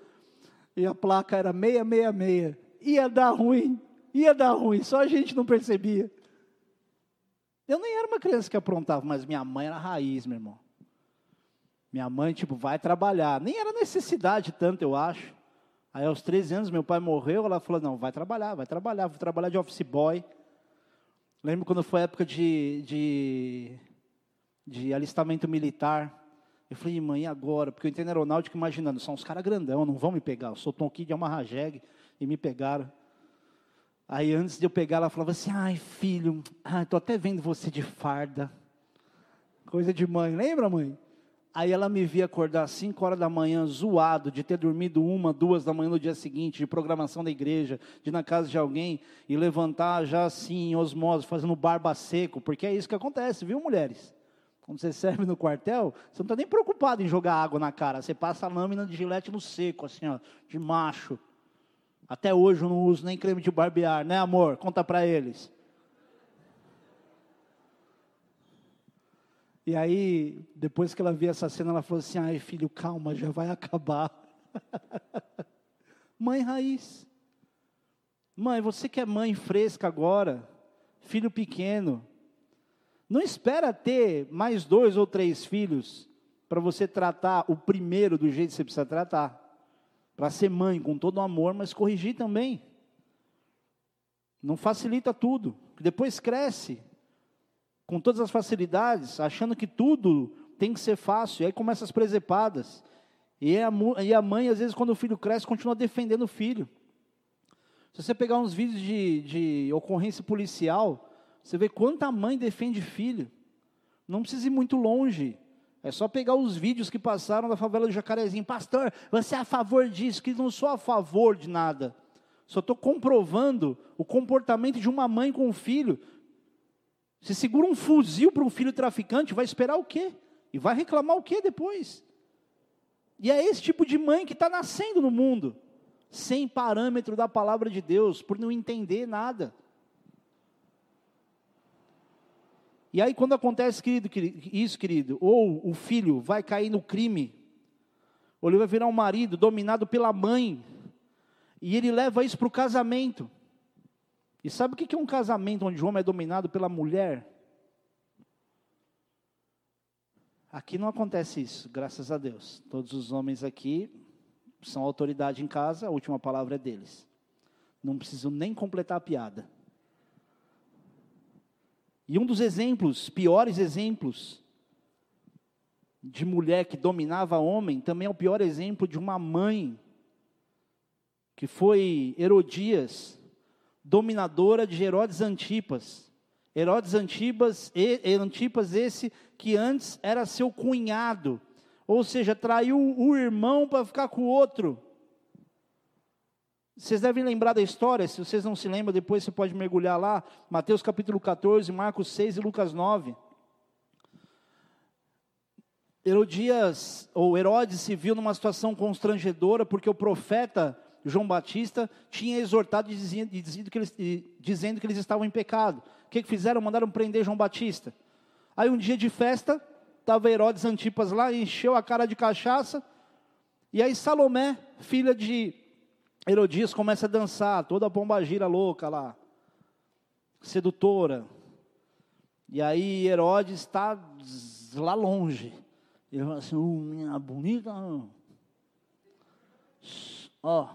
E a placa era 666. Ia dar ruim, ia dar ruim, só a gente não percebia. Eu nem era uma criança que aprontava, mas minha mãe era raiz, meu irmão. Minha mãe, tipo, vai trabalhar. Nem era necessidade tanto, eu acho. Aí aos 13 anos meu pai morreu, ela falou, não, vai trabalhar, vai trabalhar, vou trabalhar de office boy. Lembro quando foi época de, de, de alistamento militar. Eu falei, mãe, e agora? Porque eu entrei na aeronáutica imaginando, são uns caras grandão, não vão me pegar. Eu sou Tonki de uma jegue e me pegaram. Aí antes de eu pegar, ela falava assim, ai filho, tô até vendo você de farda. Coisa de mãe, lembra mãe? Aí ela me via acordar às 5 horas da manhã, zoado, de ter dormido uma, duas da manhã no dia seguinte, de programação da igreja, de ir na casa de alguém e levantar já assim, em osmose, fazendo barba seco, porque é isso que acontece, viu, mulheres? Quando você *laughs* serve no quartel, você não está nem preocupado em jogar água na cara, você passa a lâmina de gilete no seco, assim, ó, de macho. Até hoje eu não uso nem creme de barbear, né, amor? Conta para eles. E aí, depois que ela viu essa cena, ela falou assim: ai, filho, calma, já vai *laughs* acabar. mãe raiz. Mãe, você que é mãe fresca agora, filho pequeno, não espera ter mais dois ou três filhos para você tratar o primeiro do jeito que você precisa tratar. Para ser mãe com todo o amor, mas corrigir também. Não facilita tudo, depois cresce, com todas as facilidades, achando que tudo tem que ser fácil, e aí começa as presepadas. E a, e a mãe, às vezes, quando o filho cresce, continua defendendo o filho. Se você pegar uns vídeos de, de ocorrência policial, você vê quanta mãe defende filho. Não precisa ir muito longe. É só pegar os vídeos que passaram da favela do Jacarezinho. Pastor, você é a favor disso? Que não sou a favor de nada. Só estou comprovando o comportamento de uma mãe com um filho você segura um fuzil para um filho traficante, vai esperar o quê? E vai reclamar o quê depois? E é esse tipo de mãe que está nascendo no mundo, sem parâmetro da palavra de Deus, por não entender nada. E aí, quando acontece querido, isso, querido, ou o filho vai cair no crime, ou ele vai virar um marido dominado pela mãe, e ele leva isso para o casamento. E sabe o que é um casamento onde o homem é dominado pela mulher? Aqui não acontece isso, graças a Deus. Todos os homens aqui são autoridade em casa, a última palavra é deles. Não preciso nem completar a piada. E um dos exemplos, piores exemplos, de mulher que dominava homem, também é o pior exemplo de uma mãe, que foi Herodias, dominadora de Herodes Antipas. Herodes Antipas, Antipas esse que antes era seu cunhado, ou seja, traiu o irmão para ficar com o outro. Vocês devem lembrar da história, se vocês não se lembram, depois você pode mergulhar lá, Mateus capítulo 14, Marcos 6 e Lucas 9. Herodias, ou Herodes se viu numa situação constrangedora, porque o profeta João Batista tinha exortado e dizendo, que eles, dizendo que eles estavam em pecado. O que, que fizeram? Mandaram prender João Batista. Aí um dia de festa, estava Herodes Antipas lá, encheu a cara de cachaça, e aí Salomé, filha de Herodias, começa a dançar, toda a pomba gira louca lá, sedutora. E aí Herodes está lá longe. Ele fala assim, oh, minha bonita, ó,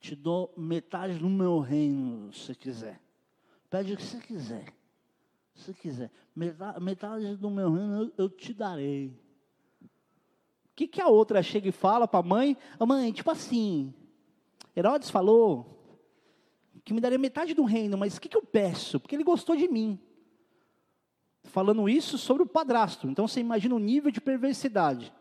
te dou metade do meu reino, se quiser. Pede o que você quiser. Se quiser. Metade, metade do meu reino eu, eu te darei. O que, que a outra chega e fala para a mãe? A mãe, tipo assim, Herodes falou que me daria metade do reino, mas o que, que eu peço? Porque ele gostou de mim. Falando isso sobre o padrasto. Então você imagina o nível de perversidade.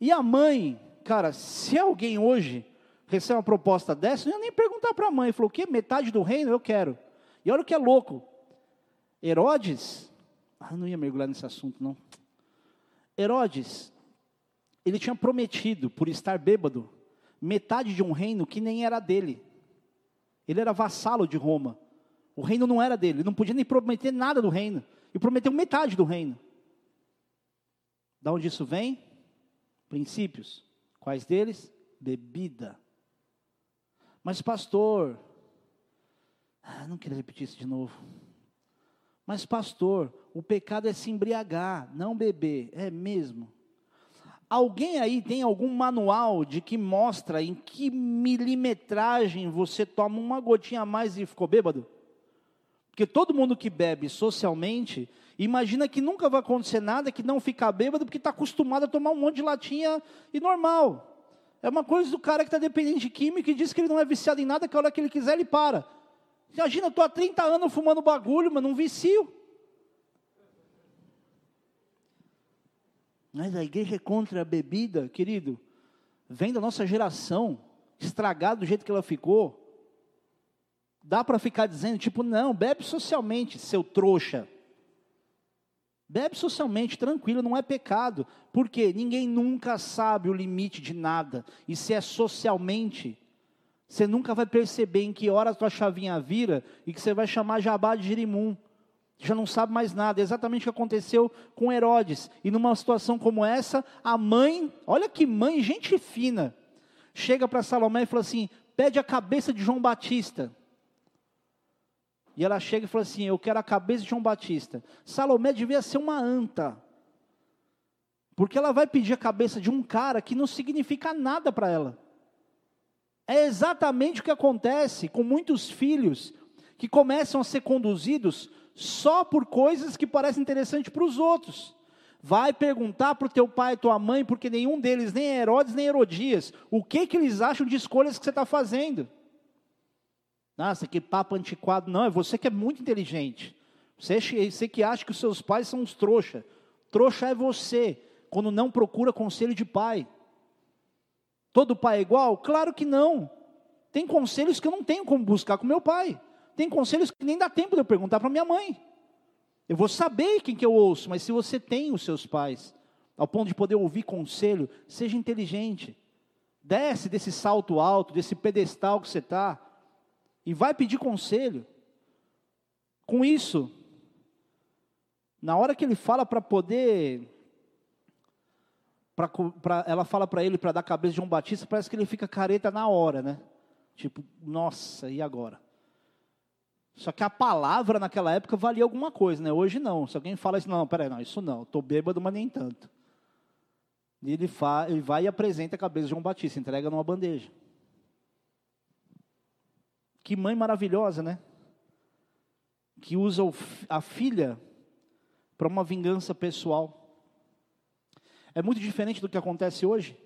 E a mãe cara, se alguém hoje recebe uma proposta dessa, não ia nem perguntar para a mãe, falou, o quê? Metade do reino eu quero. E olha o que é louco. Herodes, ah, não ia mergulhar nesse assunto, não. Herodes, ele tinha prometido, por estar bêbado, metade de um reino que nem era dele. Ele era vassalo de Roma. O reino não era dele, ele não podia nem prometer nada do reino. E prometeu metade do reino. Da onde isso vem? Princípios. Quais deles? Bebida. Mas, pastor, ah, não quero repetir isso de novo. Mas, pastor, o pecado é se embriagar, não beber. É mesmo. Alguém aí tem algum manual de que mostra em que milimetragem você toma uma gotinha a mais e ficou bêbado? Porque todo mundo que bebe socialmente imagina que nunca vai acontecer nada, que não fica bêbado, porque está acostumado a tomar um monte de latinha e normal. É uma coisa do cara que está dependente de química e diz que ele não é viciado em nada, que a hora que ele quiser ele para. Imagina, eu estou há 30 anos fumando bagulho, mas não vicio. Mas a igreja é contra a bebida, querido. Vem da nossa geração, estragada do jeito que ela ficou. Dá para ficar dizendo, tipo, não, bebe socialmente, seu trouxa. Bebe socialmente, tranquilo, não é pecado. Porque ninguém nunca sabe o limite de nada. E se é socialmente, você nunca vai perceber em que hora a tua chavinha vira e que você vai chamar Jabá de Jerimum já não sabe mais nada. É exatamente o que aconteceu com Herodes. E numa situação como essa, a mãe, olha que mãe, gente fina, chega para Salomé e fala assim: pede a cabeça de João Batista. E ela chega e fala assim: Eu quero a cabeça de João Batista. Salomé devia ser uma anta. Porque ela vai pedir a cabeça de um cara que não significa nada para ela. É exatamente o que acontece com muitos filhos que começam a ser conduzidos só por coisas que parecem interessantes para os outros. Vai perguntar para o teu pai e tua mãe, porque nenhum deles, nem Herodes nem Herodias, o que, que eles acham de escolhas que você está fazendo. Nossa, que papo antiquado. Não, é você que é muito inteligente. Você, você que acha que os seus pais são uns trouxa. Trouxa é você, quando não procura conselho de pai. Todo pai é igual? Claro que não. Tem conselhos que eu não tenho como buscar com meu pai. Tem conselhos que nem dá tempo de eu perguntar para minha mãe. Eu vou saber quem que eu ouço, mas se você tem os seus pais, ao ponto de poder ouvir conselho, seja inteligente. Desce desse salto alto, desse pedestal que você está, e vai pedir conselho. Com isso, na hora que ele fala para poder, pra, pra, ela fala para ele para dar a cabeça de João Batista, parece que ele fica careta na hora, né? Tipo, nossa, e agora? Só que a palavra naquela época valia alguma coisa, né? Hoje não. Se alguém fala isso, não, peraí, não, isso não, estou bêbado, mas nem tanto. E ele, fa, ele vai e apresenta a cabeça de João Batista, entrega numa bandeja. Que mãe maravilhosa, né? Que usa a filha para uma vingança pessoal. É muito diferente do que acontece hoje.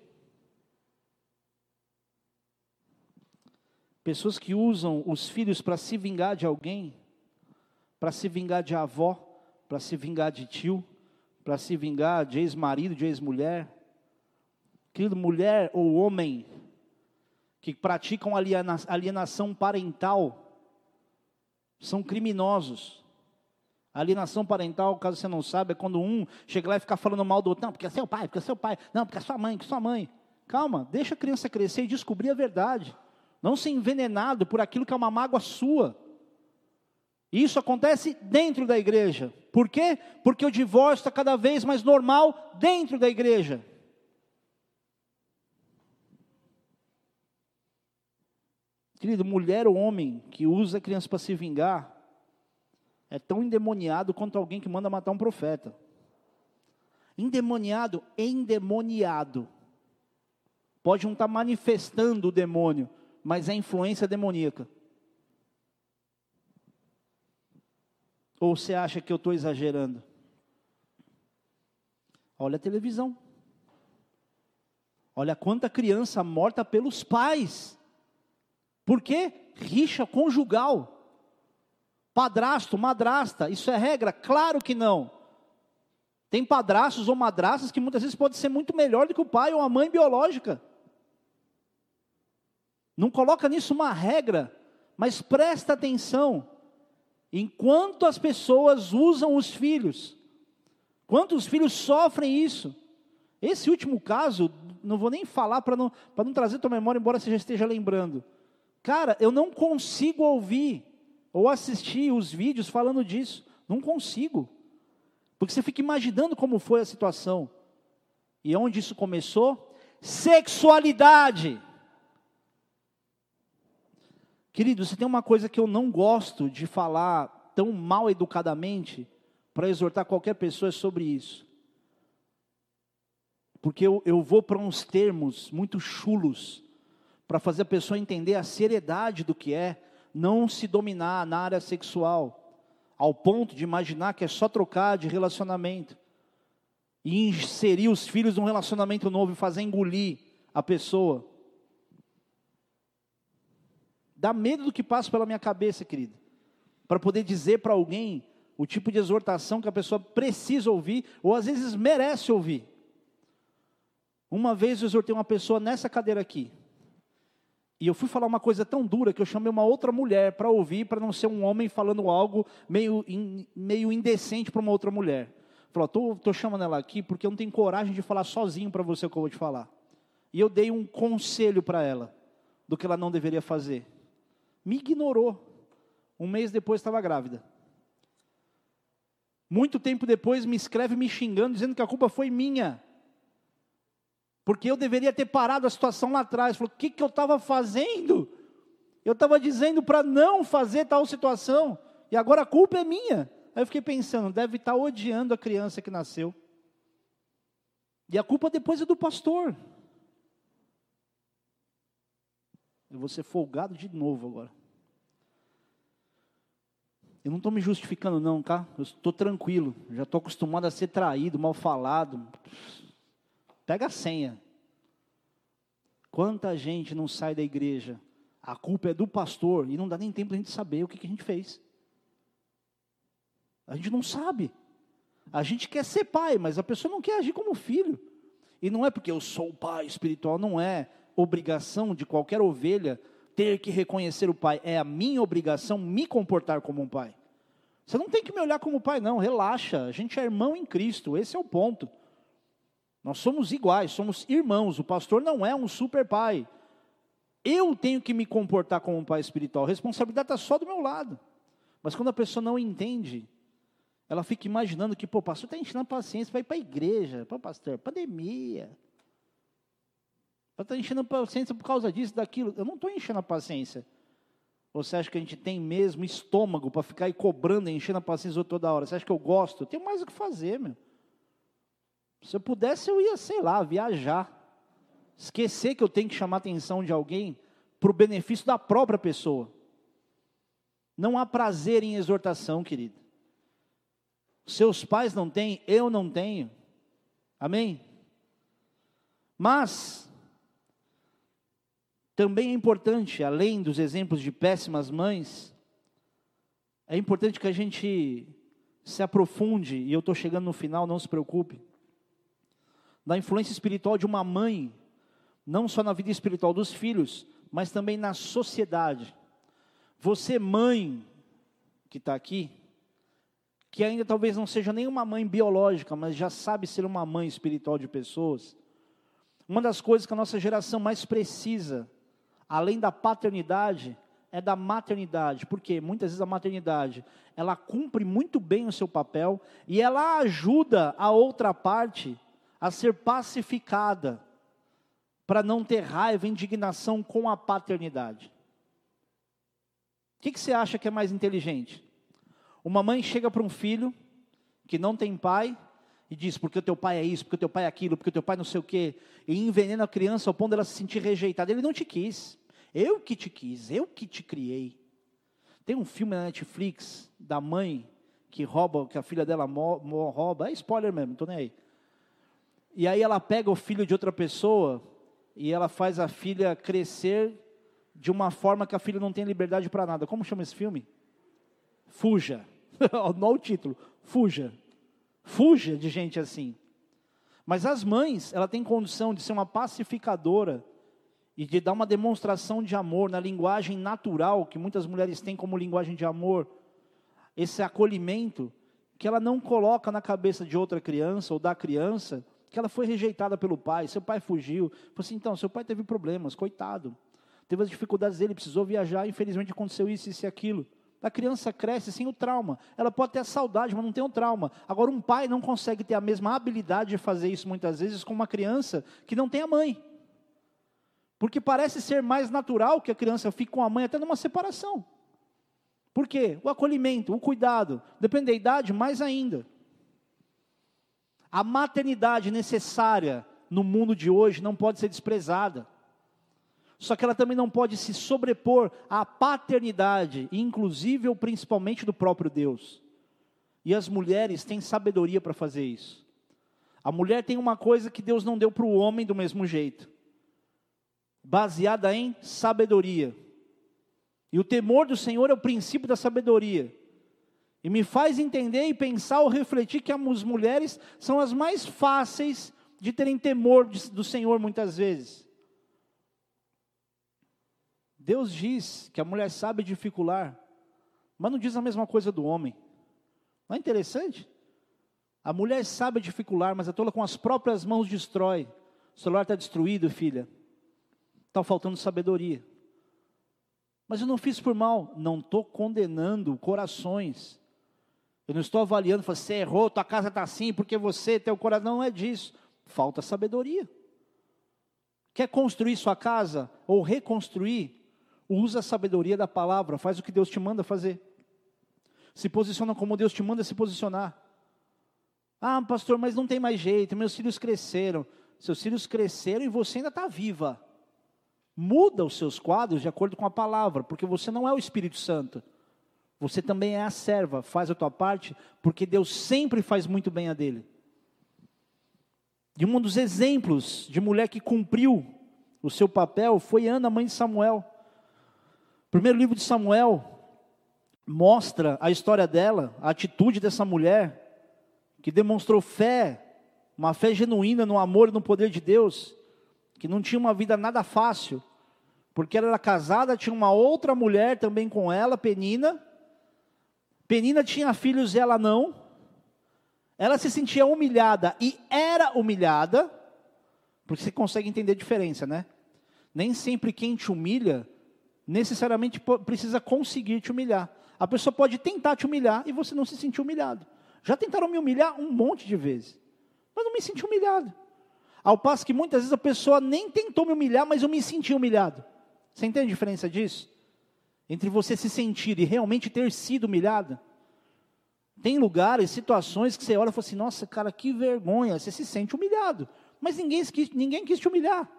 Pessoas que usam os filhos para se vingar de alguém, para se vingar de avó, para se vingar de tio, para se vingar de ex-marido, de ex-mulher. Querido, mulher ou homem que praticam alienação parental são criminosos. alienação parental, caso você não saiba, é quando um chega lá e fica falando mal do outro. Não, porque é seu pai, porque é seu pai. Não, porque é sua mãe, porque é sua mãe. Calma, deixa a criança crescer e descobrir a verdade. Não ser envenenado por aquilo que é uma mágoa sua. Isso acontece dentro da igreja. Por quê? Porque o divórcio está cada vez mais normal dentro da igreja. Querido, mulher ou homem que usa a criança para se vingar é tão endemoniado quanto alguém que manda matar um profeta. Endemoniado, endemoniado. Pode não estar tá manifestando o demônio, mas é influência demoníaca. Ou você acha que eu estou exagerando? Olha a televisão. Olha quanta criança morta pelos pais. Por quê? Rixa conjugal. Padrasto, madrasta, isso é regra? Claro que não. Tem padrastos ou madrastas que muitas vezes pode ser muito melhor do que o pai ou a mãe biológica. Não coloca nisso uma regra, mas presta atenção. Enquanto as pessoas usam os filhos, quantos filhos sofrem isso? Esse último caso, não vou nem falar para não, não trazer tua memória, embora você já esteja lembrando. Cara, eu não consigo ouvir ou assistir os vídeos falando disso. Não consigo. Porque você fica imaginando como foi a situação. E onde isso começou? Sexualidade. Querido, se tem uma coisa que eu não gosto de falar tão mal educadamente, para exortar qualquer pessoa, é sobre isso. porque eu, eu vou para uns termos muito chulos, para fazer a pessoa entender a seriedade do que é não se dominar na área sexual, ao ponto de imaginar que é só trocar de relacionamento, e inserir os filhos num relacionamento novo e fazer engolir a pessoa. Dá medo do que passa pela minha cabeça, querido, para poder dizer para alguém o tipo de exortação que a pessoa precisa ouvir, ou às vezes merece ouvir. Uma vez eu exortei uma pessoa nessa cadeira aqui, e eu fui falar uma coisa tão dura que eu chamei uma outra mulher para ouvir, para não ser um homem falando algo meio, in, meio indecente para uma outra mulher. Falou, tô, tô chamando ela aqui porque eu não tenho coragem de falar sozinho para você o que eu vou te falar. E eu dei um conselho para ela do que ela não deveria fazer. Me ignorou. Um mês depois estava grávida. Muito tempo depois me escreve me xingando, dizendo que a culpa foi minha. Porque eu deveria ter parado a situação lá atrás. Falou, o que, que eu estava fazendo? Eu estava dizendo para não fazer tal situação. E agora a culpa é minha. Aí eu fiquei pensando, deve estar tá odiando a criança que nasceu. E a culpa depois é do pastor. Eu vou ser folgado de novo agora. Eu não estou me justificando, não, tá? Eu estou tranquilo. Já estou acostumado a ser traído, mal falado. Pega a senha. Quanta gente não sai da igreja? A culpa é do pastor e não dá nem tempo de a gente saber o que, que a gente fez. A gente não sabe. A gente quer ser pai, mas a pessoa não quer agir como filho. E não é porque eu sou pai espiritual, não é obrigação de qualquer ovelha ter que reconhecer o pai, é a minha obrigação me comportar como um pai. Você não tem que me olhar como pai, não, relaxa, a gente é irmão em Cristo, esse é o ponto. Nós somos iguais, somos irmãos. O pastor não é um super pai. Eu tenho que me comportar como um pai espiritual. A responsabilidade está só do meu lado. Mas quando a pessoa não entende, ela fica imaginando que, pô, o pastor está enchendo a paciência para ir para a igreja. Pô, pastor, pandemia. Está enchendo a paciência por causa disso, daquilo. Eu não estou enchendo a paciência. Você acha que a gente tem mesmo estômago para ficar aí cobrando, enchendo a paciência toda hora? Você acha que eu gosto? Eu tenho mais o que fazer, meu. Se eu pudesse, eu ia, sei lá, viajar. Esquecer que eu tenho que chamar a atenção de alguém para o benefício da própria pessoa. Não há prazer em exortação, querido. Seus pais não têm, eu não tenho. Amém? Mas, também é importante, além dos exemplos de péssimas mães, é importante que a gente se aprofunde, e eu estou chegando no final, não se preocupe da influência espiritual de uma mãe, não só na vida espiritual dos filhos, mas também na sociedade. Você, mãe, que está aqui, que ainda talvez não seja nem uma mãe biológica, mas já sabe ser uma mãe espiritual de pessoas, uma das coisas que a nossa geração mais precisa, além da paternidade, é da maternidade, porque muitas vezes a maternidade, ela cumpre muito bem o seu papel e ela ajuda a outra parte a ser pacificada, para não ter raiva e indignação com a paternidade. O que, que você acha que é mais inteligente? Uma mãe chega para um filho que não tem pai e diz: porque o teu pai é isso, porque o teu pai é aquilo, porque o teu pai não sei o quê, e envenena a criança ao ponto dela se sentir rejeitada. Ele não te quis, eu que te quis, eu que te criei. Tem um filme na Netflix da mãe que rouba, que a filha dela rouba, é spoiler mesmo, não estou nem aí. E aí ela pega o filho de outra pessoa e ela faz a filha crescer de uma forma que a filha não tem liberdade para nada. Como chama esse filme? Fuja. *laughs* Não o título. Fuja. Fuja de gente assim. Mas as mães, ela tem condição de ser uma pacificadora e de dar uma demonstração de amor na linguagem natural que muitas mulheres têm como linguagem de amor, esse acolhimento que ela não coloca na cabeça de outra criança ou da criança que ela foi rejeitada pelo pai, seu pai fugiu. Falei assim, então, seu pai teve problemas, coitado. Teve as dificuldades dele, precisou viajar, infelizmente aconteceu isso, isso e aquilo. A criança cresce sem o trauma. Ela pode ter a saudade, mas não tem o trauma. Agora, um pai não consegue ter a mesma habilidade de fazer isso muitas vezes com uma criança que não tem a mãe. Porque parece ser mais natural que a criança fique com a mãe até numa separação. Por quê? O acolhimento, o cuidado. Depende da idade, mais ainda. A maternidade necessária no mundo de hoje não pode ser desprezada. Só que ela também não pode se sobrepor à paternidade, inclusive ou principalmente do próprio Deus. E as mulheres têm sabedoria para fazer isso. A mulher tem uma coisa que Deus não deu para o homem do mesmo jeito, baseada em sabedoria. E o temor do Senhor é o princípio da sabedoria. E me faz entender e pensar ou refletir que as mulheres são as mais fáceis de terem temor do Senhor muitas vezes. Deus diz que a mulher sabe dificular, mas não diz a mesma coisa do homem. Não é interessante? A mulher sabe dificular, mas a tola com as próprias mãos destrói. O celular está destruído, filha. Está faltando sabedoria. Mas eu não fiz por mal. Não estou condenando corações. Eu não estou avaliando, você errou, tua casa está assim, porque você, teu coração, não é disso. Falta sabedoria. Quer construir sua casa ou reconstruir? Usa a sabedoria da palavra, faz o que Deus te manda fazer. Se posiciona como Deus te manda se posicionar. Ah, pastor, mas não tem mais jeito, meus filhos cresceram. Seus filhos cresceram e você ainda está viva. Muda os seus quadros de acordo com a palavra, porque você não é o Espírito Santo. Você também é a serva, faz a tua parte, porque Deus sempre faz muito bem a dele. E um dos exemplos de mulher que cumpriu o seu papel foi Ana, mãe de Samuel. O primeiro livro de Samuel mostra a história dela, a atitude dessa mulher, que demonstrou fé, uma fé genuína no amor e no poder de Deus, que não tinha uma vida nada fácil, porque ela era casada, tinha uma outra mulher também com ela, Penina. Penina tinha filhos e ela não. Ela se sentia humilhada e era humilhada, porque você consegue entender a diferença, né? Nem sempre quem te humilha necessariamente precisa conseguir te humilhar. A pessoa pode tentar te humilhar e você não se sentir humilhado. Já tentaram me humilhar um monte de vezes, mas não me senti humilhado. Ao passo que muitas vezes a pessoa nem tentou me humilhar, mas eu me senti humilhado. Você entende a diferença disso? Entre você se sentir e realmente ter sido humilhado? Tem lugares, situações que você olha e fala assim: nossa, cara, que vergonha. Você se sente humilhado, mas ninguém, ninguém quis te humilhar.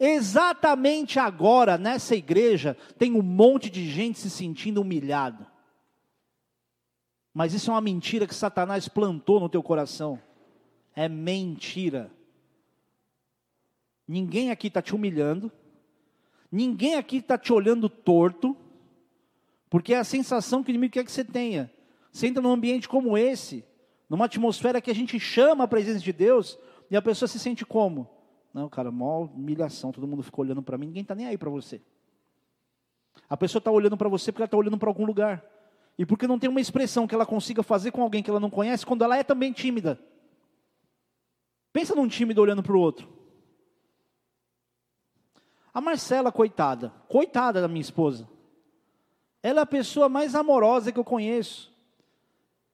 Exatamente agora, nessa igreja, tem um monte de gente se sentindo humilhado. Mas isso é uma mentira que Satanás plantou no teu coração. É mentira. Ninguém aqui está te humilhando. Ninguém aqui está te olhando torto. Porque é a sensação que o inimigo quer que você tenha. Você entra num ambiente como esse, numa atmosfera que a gente chama a presença de Deus, e a pessoa se sente como? Não, cara, maior humilhação, todo mundo ficou olhando para mim, ninguém está nem aí para você. A pessoa está olhando para você porque ela está olhando para algum lugar. E porque não tem uma expressão que ela consiga fazer com alguém que ela não conhece, quando ela é também tímida. Pensa num tímido olhando para o outro. A Marcela, coitada, coitada da minha esposa. Ela é a pessoa mais amorosa que eu conheço.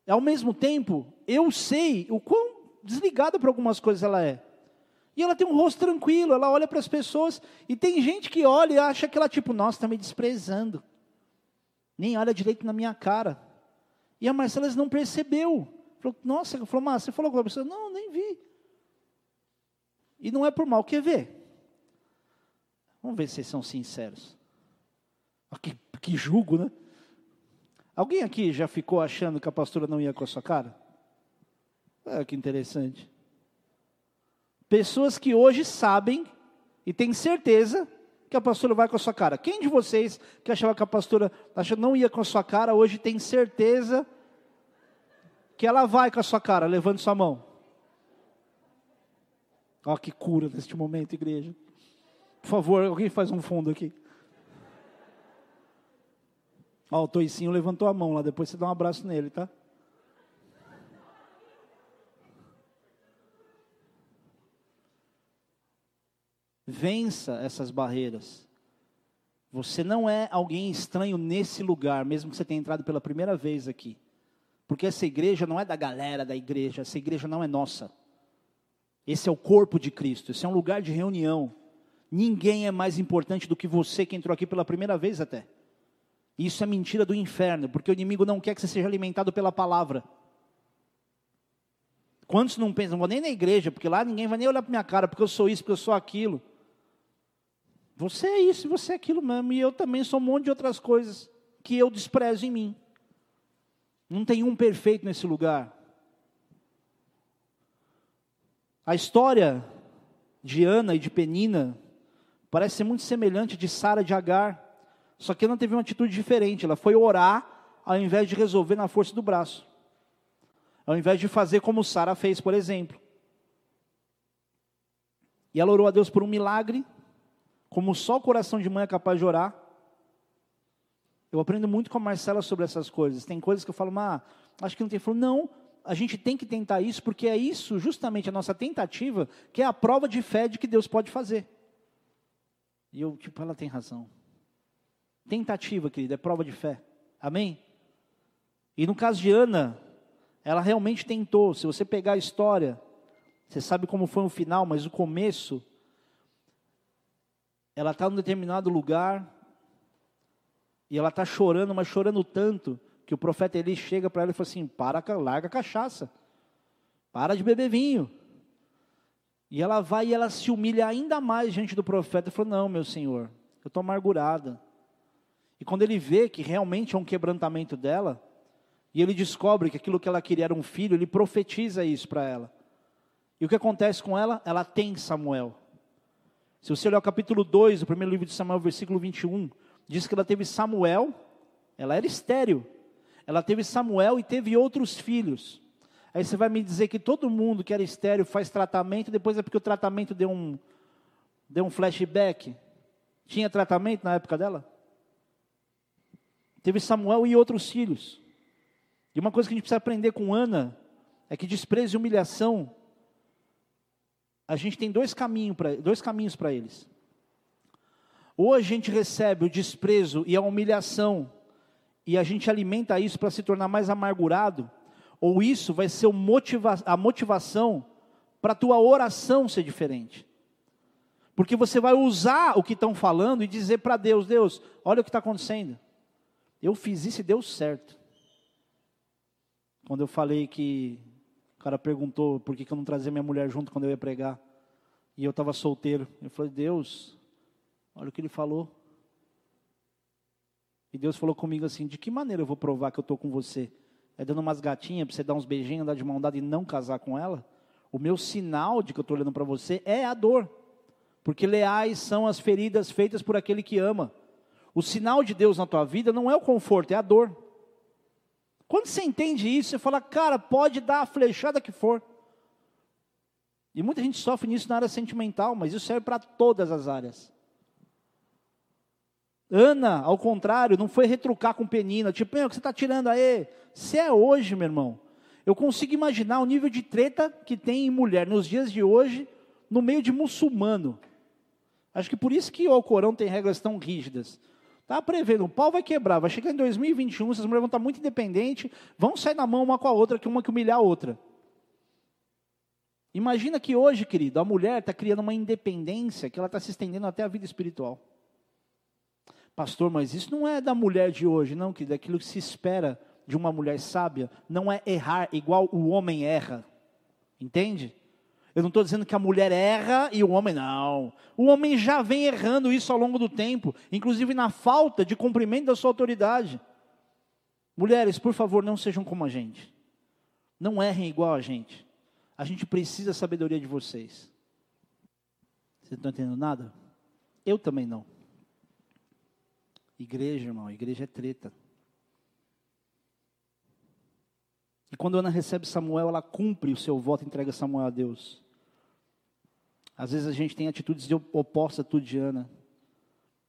Ao mesmo tempo, eu sei o quão desligada para algumas coisas ela é. E ela tem um rosto tranquilo, ela olha para as pessoas, e tem gente que olha e acha que ela, tipo, nossa, está me desprezando. Nem olha direito na minha cara. E a Marcela não percebeu. Falou, nossa, falou, mas você falou com a pessoa? Não, nem vi. E não é por mal, quer ver? Vamos ver se vocês são sinceros. Que, que julgo, né? Alguém aqui já ficou achando que a pastora não ia com a sua cara? É, que interessante. Pessoas que hoje sabem e têm certeza que a pastora vai com a sua cara. Quem de vocês que achava que a pastora não ia com a sua cara, hoje tem certeza que ela vai com a sua cara? Levante sua mão. Ó, que cura neste momento, igreja. Por favor, alguém faz um fundo aqui. Ó, o Toicinho levantou a mão lá, depois você dá um abraço nele, tá? Vença essas barreiras. Você não é alguém estranho nesse lugar, mesmo que você tenha entrado pela primeira vez aqui. Porque essa igreja não é da galera da igreja, essa igreja não é nossa. Esse é o corpo de Cristo, esse é um lugar de reunião. Ninguém é mais importante do que você que entrou aqui pela primeira vez até. Isso é mentira do inferno, porque o inimigo não quer que você seja alimentado pela palavra. Quantos não pensam, não vou nem na igreja, porque lá ninguém vai nem olhar para minha cara, porque eu sou isso, porque eu sou aquilo. Você é isso, você é aquilo mesmo, e eu também sou um monte de outras coisas que eu desprezo em mim. Não tem um perfeito nesse lugar. A história de Ana e de Penina parece ser muito semelhante de Sara de Agar, só que ela teve uma atitude diferente. Ela foi orar ao invés de resolver na força do braço. Ao invés de fazer como Sara fez, por exemplo. E ela orou a Deus por um milagre, como só o coração de mãe é capaz de orar. Eu aprendo muito com a Marcela sobre essas coisas. Tem coisas que eu falo, ah, acho que não tem. Falou, não, a gente tem que tentar isso, porque é isso, justamente a nossa tentativa, que é a prova de fé de que Deus pode fazer. E eu, tipo, ela tem razão. Tentativa, querida, é prova de fé. Amém? E no caso de Ana, ela realmente tentou. Se você pegar a história, você sabe como foi o final, mas o começo, ela está num determinado lugar, e ela está chorando, mas chorando tanto, que o profeta Eli chega para ela e fala assim: para, larga a cachaça, para de beber vinho. E ela vai e ela se humilha ainda mais diante do profeta e fala: Não, meu senhor, eu estou amargurada. E quando ele vê que realmente é um quebrantamento dela, e ele descobre que aquilo que ela queria era um filho, ele profetiza isso para ela. E o que acontece com ela? Ela tem Samuel. Se você olhar o capítulo 2, o primeiro livro de Samuel, versículo 21, diz que ela teve Samuel, ela era estéril. Ela teve Samuel e teve outros filhos. Aí você vai me dizer que todo mundo que era estéril faz tratamento, depois é porque o tratamento deu um, deu um flashback. Tinha tratamento na época dela? Teve Samuel e outros filhos. E uma coisa que a gente precisa aprender com Ana é que desprezo e humilhação, a gente tem dois caminhos para dois caminhos para eles. Ou a gente recebe o desprezo e a humilhação e a gente alimenta isso para se tornar mais amargurado, ou isso vai ser a motivação para a tua oração ser diferente. Porque você vai usar o que estão falando e dizer para Deus: Deus, olha o que está acontecendo. Eu fiz isso e deu certo. Quando eu falei que o cara perguntou por que, que eu não trazia minha mulher junto quando eu ia pregar, e eu estava solteiro, eu falei: Deus, olha o que ele falou. E Deus falou comigo assim: de que maneira eu vou provar que eu estou com você? É dando umas gatinhas para você dar uns beijinhos, andar de mão dada e não casar com ela? O meu sinal de que eu estou olhando para você é a dor. Porque leais são as feridas feitas por aquele que ama. O sinal de Deus na tua vida não é o conforto, é a dor. Quando você entende isso, você fala, cara, pode dar a flechada que for. E muita gente sofre nisso na área sentimental, mas isso serve para todas as áreas. Ana, ao contrário, não foi retrucar com Penina, tipo, o que você está tirando aí? Se é hoje, meu irmão, eu consigo imaginar o nível de treta que tem em mulher nos dias de hoje, no meio de muçulmano. Acho que por isso que o Alcorão tem regras tão rígidas. Está prevendo, o pau vai quebrar, vai chegar em 2021, essas mulheres vão estar muito independentes, vão sair na mão uma com a outra, que uma que humilhar a outra. Imagina que hoje, querido, a mulher está criando uma independência que ela está se estendendo até a vida espiritual. Pastor, mas isso não é da mulher de hoje, não, que daquilo que se espera de uma mulher sábia, não é errar igual o homem erra. Entende? Eu não estou dizendo que a mulher erra e o homem não. O homem já vem errando isso ao longo do tempo, inclusive na falta de cumprimento da sua autoridade. Mulheres, por favor, não sejam como a gente. Não errem igual a gente. A gente precisa da sabedoria de vocês. Vocês estão entendendo nada? Eu também não. Igreja, irmão, igreja é treta. E quando Ana recebe Samuel, ela cumpre o seu voto e entrega Samuel a Deus. Às vezes a gente tem atitudes opostas a tudo de Ana.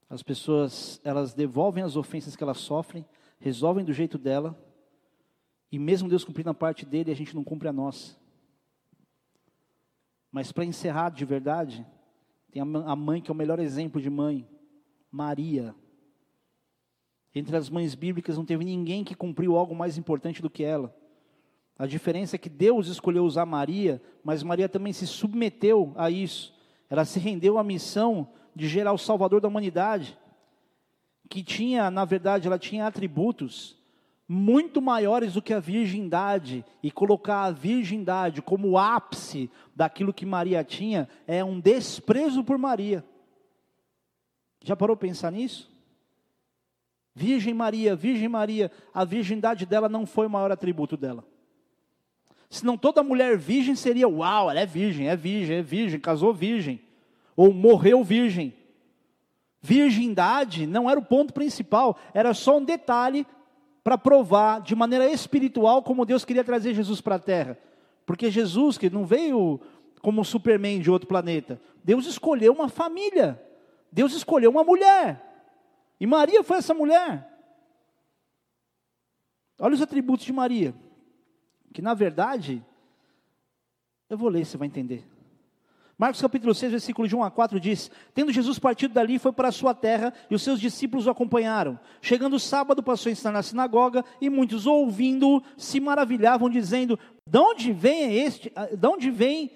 As pessoas, elas devolvem as ofensas que elas sofrem, resolvem do jeito dela, e mesmo Deus cumprindo a parte dele, a gente não cumpre a nossa. Mas para encerrar de verdade, tem a mãe que é o melhor exemplo de mãe, Maria. Entre as mães bíblicas não teve ninguém que cumpriu algo mais importante do que ela. A diferença é que Deus escolheu usar Maria, mas Maria também se submeteu a isso. Ela se rendeu à missão de gerar o Salvador da humanidade, que tinha, na verdade, ela tinha atributos muito maiores do que a virgindade, e colocar a virgindade como o ápice daquilo que Maria tinha, é um desprezo por Maria. Já parou para pensar nisso? Virgem Maria, Virgem Maria, a virgindade dela não foi o maior atributo dela. Senão toda mulher virgem seria, uau, ela é virgem, é virgem, é virgem, casou virgem, ou morreu virgem. Virgindade não era o ponto principal, era só um detalhe para provar de maneira espiritual como Deus queria trazer Jesus para a terra. Porque Jesus, que não veio como um Superman de outro planeta, Deus escolheu uma família, Deus escolheu uma mulher. E Maria foi essa mulher. Olha os atributos de Maria, que na verdade, eu vou ler, você vai entender. Marcos capítulo 6, versículo de 1 a 4 diz: Tendo Jesus partido dali, foi para a sua terra, e os seus discípulos o acompanharam. Chegando o sábado, passou a ensinar na sinagoga, e muitos, ouvindo se maravilhavam, dizendo: De onde vem este, de onde vem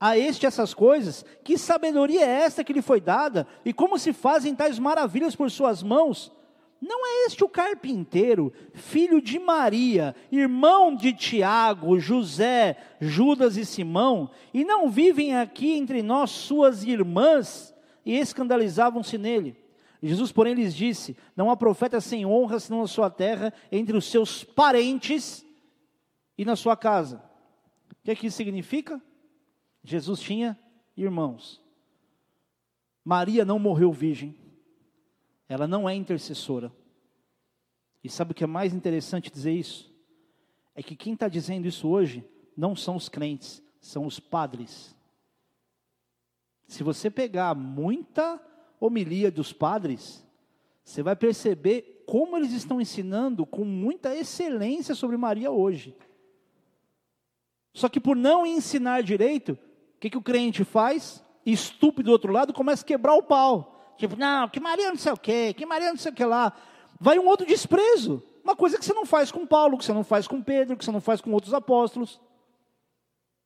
a este essas coisas? Que sabedoria é esta que lhe foi dada? E como se fazem tais maravilhas por suas mãos? Não é este o carpinteiro, filho de Maria, irmão de Tiago, José, Judas e Simão? E não vivem aqui entre nós suas irmãs? E escandalizavam-se nele. Jesus, porém, lhes disse: Não há profeta sem honra senão na sua terra, entre os seus parentes e na sua casa. O que, é que isso significa? Jesus tinha irmãos. Maria não morreu virgem ela não é intercessora. E sabe o que é mais interessante dizer isso? É que quem está dizendo isso hoje não são os crentes, são os padres. Se você pegar muita homilia dos padres, você vai perceber como eles estão ensinando com muita excelência sobre Maria hoje. Só que por não ensinar direito, o que, que o crente faz? Estúpido do outro lado, começa a quebrar o pau. Tipo, não, que Maria não sei o quê, que Maria não sei o que lá. Vai um outro desprezo. Uma coisa que você não faz com Paulo, que você não faz com Pedro, que você não faz com outros apóstolos.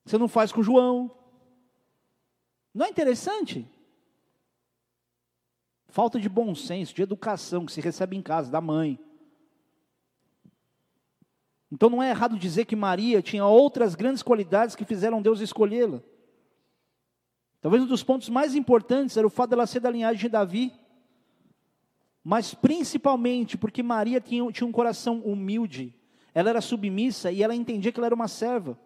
Você não faz com João. Não é interessante? Falta de bom senso, de educação que se recebe em casa da mãe. Então não é errado dizer que Maria tinha outras grandes qualidades que fizeram Deus escolhê-la. Talvez um dos pontos mais importantes era o fato dela ser da linhagem de Davi, mas principalmente porque Maria tinha, tinha um coração humilde, ela era submissa e ela entendia que ela era uma serva.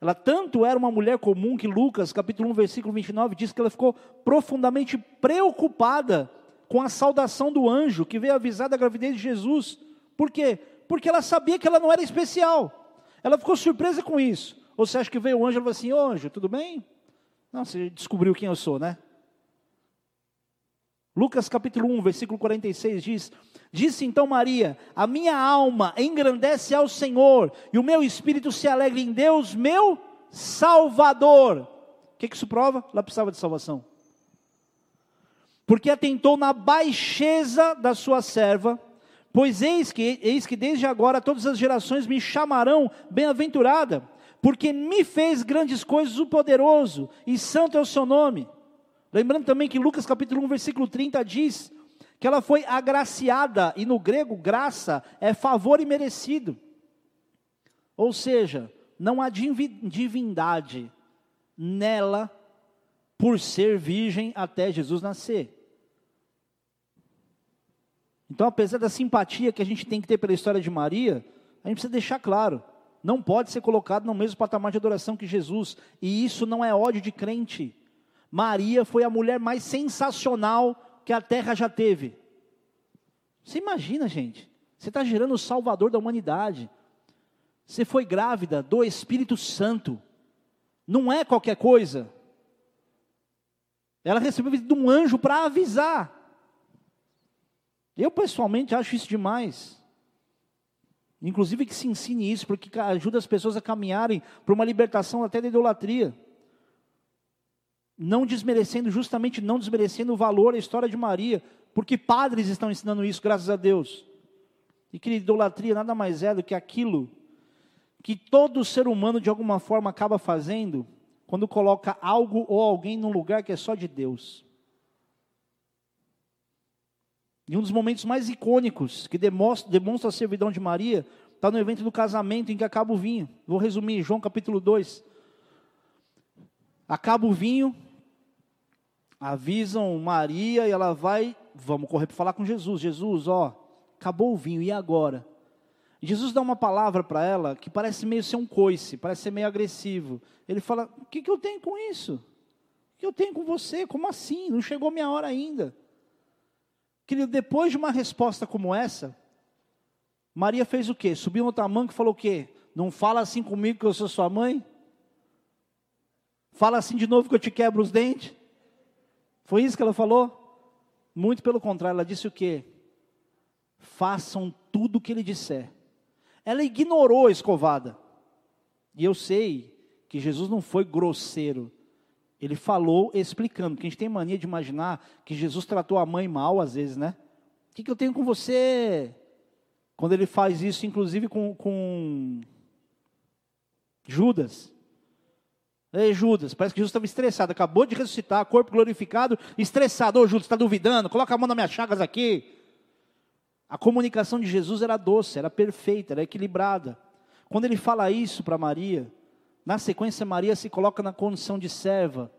Ela tanto era uma mulher comum que Lucas, capítulo 1, versículo 29, diz que ela ficou profundamente preocupada com a saudação do anjo que veio avisar da gravidez de Jesus. Por quê? Porque ela sabia que ela não era especial. Ela ficou surpresa com isso. Ou você acha que veio o anjo e falou assim: Ô anjo, tudo bem? Não, você descobriu quem eu sou, né? Lucas capítulo 1, versículo 46 diz: Disse então Maria: A minha alma engrandece ao Senhor, e o meu espírito se alegra em Deus, meu Salvador. O que, que isso prova? Ela precisava de salvação. Porque atentou na baixeza da sua serva, pois eis que, eis que desde agora todas as gerações me chamarão bem-aventurada porque me fez grandes coisas o poderoso, e santo é o seu nome. Lembrando também que Lucas capítulo 1, versículo 30 diz que ela foi agraciada, e no grego graça é favor e merecido. Ou seja, não há divindade nela por ser virgem até Jesus nascer. Então, apesar da simpatia que a gente tem que ter pela história de Maria, a gente precisa deixar claro, não pode ser colocado no mesmo patamar de adoração que Jesus, e isso não é ódio de crente. Maria foi a mulher mais sensacional que a terra já teve. Você imagina, gente, você está gerando o Salvador da humanidade. Você foi grávida do Espírito Santo. Não é qualquer coisa. Ela recebeu de um anjo para avisar. Eu pessoalmente acho isso demais. Inclusive que se ensine isso, porque ajuda as pessoas a caminharem para uma libertação até da idolatria. Não desmerecendo, justamente não desmerecendo o valor, a história de Maria, porque padres estão ensinando isso, graças a Deus. E que idolatria nada mais é do que aquilo que todo ser humano de alguma forma acaba fazendo quando coloca algo ou alguém num lugar que é só de Deus. E um dos momentos mais icônicos que demonstra, demonstra a servidão de Maria está no evento do casamento em que acaba o vinho. Vou resumir, João capítulo 2. Acaba o vinho, avisam Maria e ela vai, vamos correr para falar com Jesus. Jesus, ó, acabou o vinho, e agora? Jesus dá uma palavra para ela que parece meio ser um coice, parece ser meio agressivo. Ele fala: O que, que eu tenho com isso? O que eu tenho com você? Como assim? Não chegou minha hora ainda. Querido, depois de uma resposta como essa, Maria fez o quê? Subiu no tamanco e falou o quê? Não fala assim comigo que eu sou sua mãe? Fala assim de novo que eu te quebro os dentes? Foi isso que ela falou? Muito pelo contrário, ela disse o quê? Façam tudo o que ele disser. Ela ignorou a escovada. E eu sei que Jesus não foi grosseiro. Ele falou explicando, porque a gente tem mania de imaginar que Jesus tratou a mãe mal às vezes, né? O que, que eu tenho com você? Quando ele faz isso, inclusive com, com Judas. Ei, Judas, parece que Jesus estava estressado, acabou de ressuscitar, corpo glorificado, estressado. Ô, Judas, está duvidando? Coloca a mão nas minhas chagas aqui. A comunicação de Jesus era doce, era perfeita, era equilibrada. Quando ele fala isso para Maria, na sequência, Maria se coloca na condição de serva.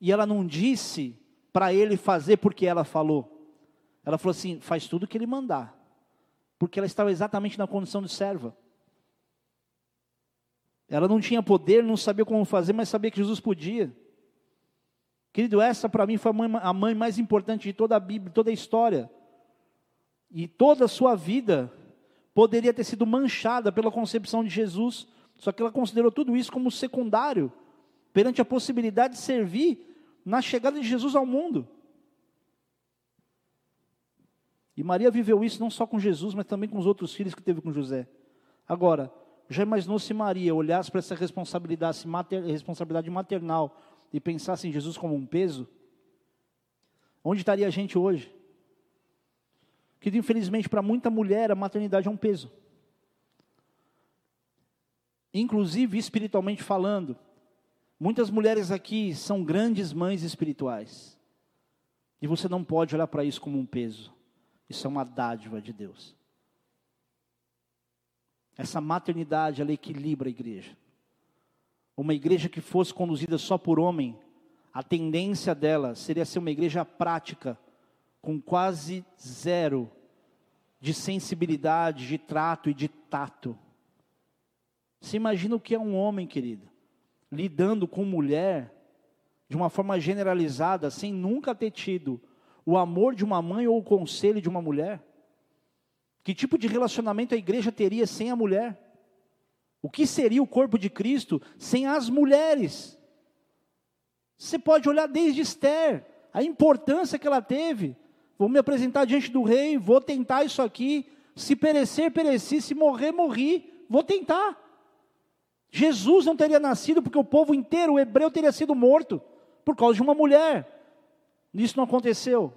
E ela não disse para ele fazer porque ela falou. Ela falou assim: faz tudo o que ele mandar. Porque ela estava exatamente na condição de serva. Ela não tinha poder, não sabia como fazer, mas sabia que Jesus podia. Querido, essa para mim foi a mãe, a mãe mais importante de toda a Bíblia, toda a história. E toda a sua vida poderia ter sido manchada pela concepção de Jesus só que ela considerou tudo isso como secundário, perante a possibilidade de servir na chegada de Jesus ao mundo. E Maria viveu isso não só com Jesus, mas também com os outros filhos que teve com José. Agora, já imaginou se Maria olhasse para essa responsabilidade, mater, responsabilidade maternal e pensasse em Jesus como um peso? Onde estaria a gente hoje? Que infelizmente para muita mulher a maternidade é um peso inclusive espiritualmente falando. Muitas mulheres aqui são grandes mães espirituais. E você não pode olhar para isso como um peso. Isso é uma dádiva de Deus. Essa maternidade, ela equilibra a igreja. Uma igreja que fosse conduzida só por homem, a tendência dela seria ser uma igreja prática, com quase zero de sensibilidade, de trato e de tato. Você imagina o que é um homem, querido, lidando com mulher de uma forma generalizada, sem nunca ter tido o amor de uma mãe ou o conselho de uma mulher? Que tipo de relacionamento a igreja teria sem a mulher? O que seria o corpo de Cristo sem as mulheres? Você pode olhar desde Esther, a importância que ela teve. Vou me apresentar diante do rei, vou tentar isso aqui. Se perecer, pereci, se morrer, morri. Vou tentar. Jesus não teria nascido porque o povo inteiro, o hebreu, teria sido morto por causa de uma mulher. Isso não aconteceu.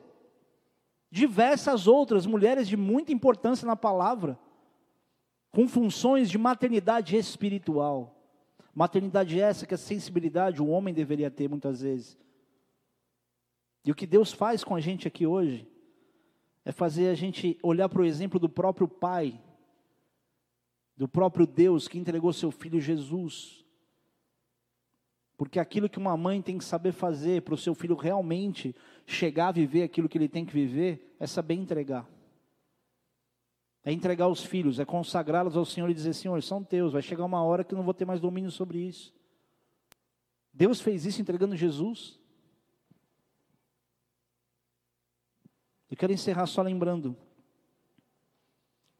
Diversas outras mulheres de muita importância na palavra, com funções de maternidade espiritual. Maternidade essa que a sensibilidade o homem deveria ter muitas vezes. E o que Deus faz com a gente aqui hoje é fazer a gente olhar para o exemplo do próprio pai do próprio Deus que entregou seu filho Jesus. Porque aquilo que uma mãe tem que saber fazer para o seu filho realmente chegar a viver aquilo que ele tem que viver, é saber entregar. É entregar os filhos, é consagrá-los ao Senhor e dizer: Senhor, são teus, vai chegar uma hora que eu não vou ter mais domínio sobre isso. Deus fez isso entregando Jesus. Eu quero encerrar só lembrando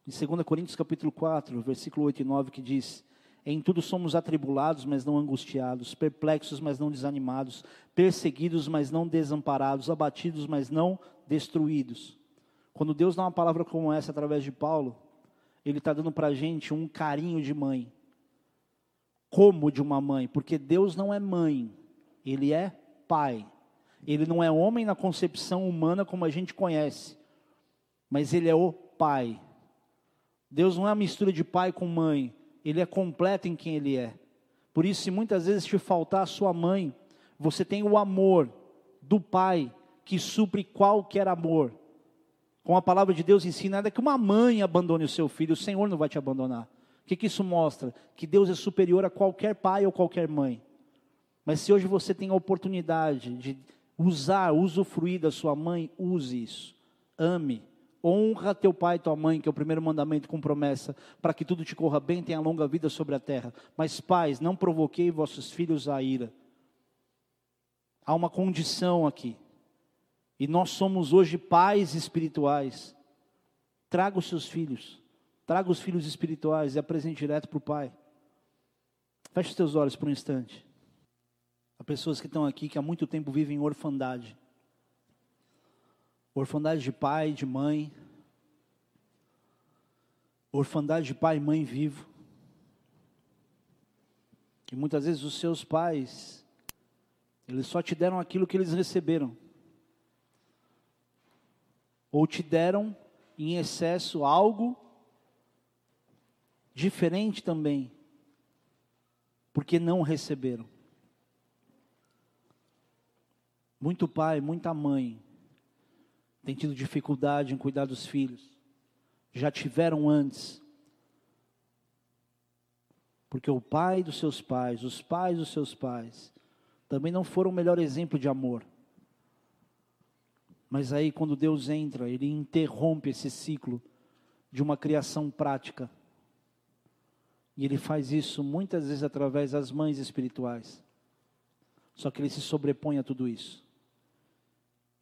em 2 Coríntios capítulo 4, versículo 8 e 9, que diz: Em tudo somos atribulados, mas não angustiados, perplexos, mas não desanimados, perseguidos, mas não desamparados, abatidos, mas não destruídos. Quando Deus dá uma palavra como essa através de Paulo, Ele está dando para a gente um carinho de mãe, como de uma mãe, porque Deus não é mãe, Ele é pai. Ele não é homem na concepção humana como a gente conhece, mas Ele é o pai. Deus não é uma mistura de pai com mãe, ele é completo em quem ele é. Por isso, se muitas vezes te faltar a sua mãe, você tem o amor do pai que supre qualquer amor. como a palavra de Deus ensina, é que uma mãe abandone o seu filho, o Senhor não vai te abandonar. O que, que isso mostra? Que Deus é superior a qualquer pai ou qualquer mãe. Mas se hoje você tem a oportunidade de usar, usufruir da sua mãe, use isso. Ame. Honra teu pai e tua mãe, que é o primeiro mandamento com promessa, para que tudo te corra bem, tenha longa vida sobre a terra. Mas pais, não provoquei vossos filhos a ira. Há uma condição aqui. E nós somos hoje pais espirituais. Traga os seus filhos. Traga os filhos espirituais e apresente direto para o pai. Feche os teus olhos por um instante. Há pessoas que estão aqui que há muito tempo vivem em orfandade. Orfandade de pai, de mãe. Orfandade de pai e mãe vivo. E muitas vezes os seus pais, eles só te deram aquilo que eles receberam ou te deram em excesso algo diferente também, porque não receberam. Muito pai, muita mãe tem tido dificuldade em cuidar dos filhos, já tiveram antes, porque o pai dos seus pais, os pais dos seus pais, também não foram o melhor exemplo de amor. Mas aí, quando Deus entra, Ele interrompe esse ciclo de uma criação prática. E Ele faz isso muitas vezes através das mães espirituais. Só que Ele se sobrepõe a tudo isso.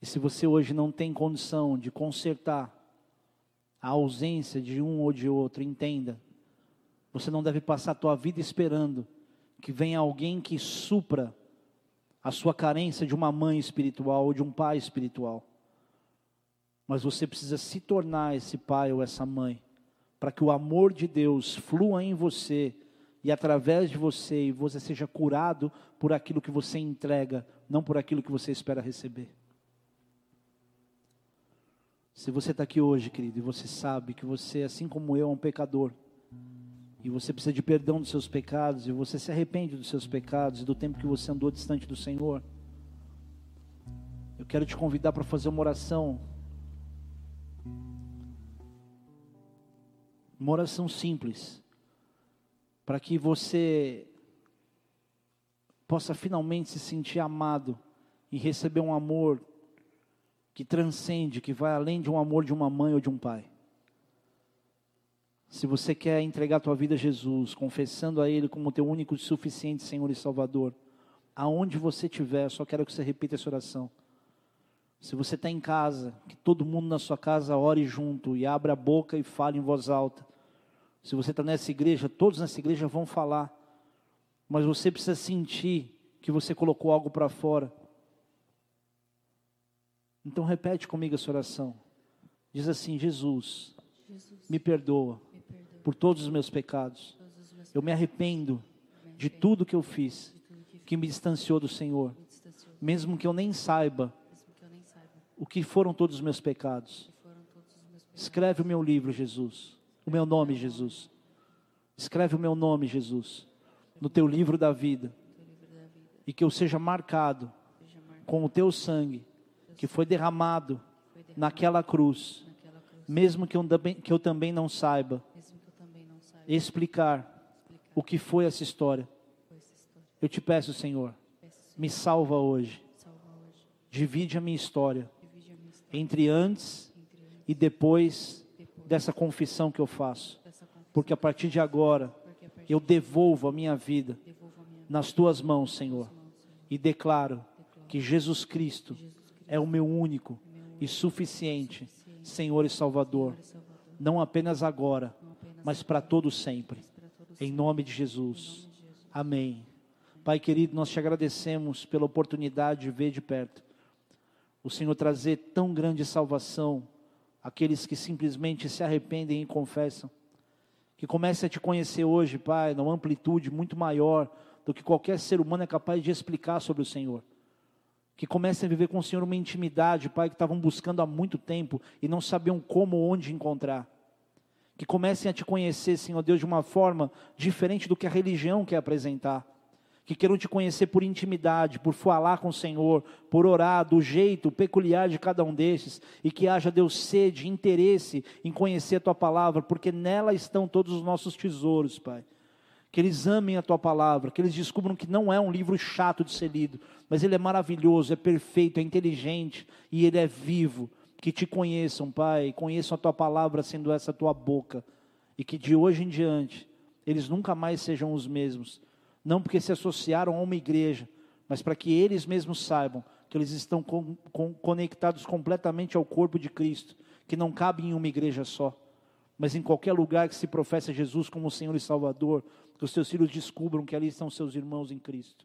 E se você hoje não tem condição de consertar a ausência de um ou de outro, entenda. Você não deve passar a tua vida esperando que venha alguém que supra a sua carência de uma mãe espiritual ou de um pai espiritual. Mas você precisa se tornar esse pai ou essa mãe, para que o amor de Deus flua em você e através de você e você seja curado por aquilo que você entrega, não por aquilo que você espera receber. Se você está aqui hoje, querido, e você sabe que você, assim como eu, é um pecador, e você precisa de perdão dos seus pecados, e você se arrepende dos seus pecados e do tempo que você andou distante do Senhor, eu quero te convidar para fazer uma oração. Uma oração simples, para que você possa finalmente se sentir amado e receber um amor que transcende, que vai além de um amor de uma mãe ou de um pai. Se você quer entregar a tua vida a Jesus, confessando a Ele como teu único e suficiente Senhor e Salvador, aonde você estiver, só quero que você repita essa oração. Se você está em casa, que todo mundo na sua casa ore junto e abra a boca e fale em voz alta. Se você está nessa igreja, todos nessa igreja vão falar, mas você precisa sentir que você colocou algo para fora. Então repete comigo essa oração. Diz assim: Jesus, Jesus me, perdoa me perdoa por todos os meus pecados. Os meus eu me arrependo de tudo que eu fiz que me distanciou do Senhor, mesmo que eu nem saiba o que foram todos os meus pecados. Escreve o meu livro, Jesus. O meu nome, Jesus. Escreve o meu nome, Jesus, no teu livro da vida. E que eu seja marcado com o teu sangue que foi derramado naquela cruz. Mesmo que eu, que eu também não saiba explicar o que foi essa história. Eu te peço, Senhor, me salva hoje. Divide a minha história entre antes e depois dessa confissão que eu faço. Porque a partir de agora, eu devolvo a minha vida nas tuas mãos, Senhor. E declaro que Jesus Cristo é o meu único e suficiente Senhor e Salvador. Não apenas agora, mas para todo sempre. Em nome de Jesus. Amém. Pai querido, nós te agradecemos pela oportunidade de ver de perto o Senhor trazer tão grande salvação àqueles que simplesmente se arrependem e confessam. Que comece a te conhecer hoje, Pai, numa amplitude muito maior do que qualquer ser humano é capaz de explicar sobre o Senhor. Que comecem a viver com o Senhor uma intimidade, Pai, que estavam buscando há muito tempo e não sabiam como ou onde encontrar. Que comecem a te conhecer, Senhor Deus, de uma forma diferente do que a religião quer apresentar que queiram te conhecer por intimidade, por falar com o Senhor, por orar do jeito peculiar de cada um desses, e que haja, Deus, sede, interesse em conhecer a tua palavra, porque nela estão todos os nossos tesouros, Pai. Que eles amem a tua palavra, que eles descubram que não é um livro chato de ser lido, mas ele é maravilhoso, é perfeito, é inteligente e ele é vivo. Que te conheçam, Pai, conheçam a tua palavra sendo essa tua boca, e que de hoje em diante eles nunca mais sejam os mesmos não porque se associaram a uma igreja, mas para que eles mesmos saibam que eles estão com, com, conectados completamente ao corpo de Cristo, que não cabe em uma igreja só, mas em qualquer lugar que se professa Jesus como Senhor e Salvador, que os seus filhos descubram que ali estão seus irmãos em Cristo.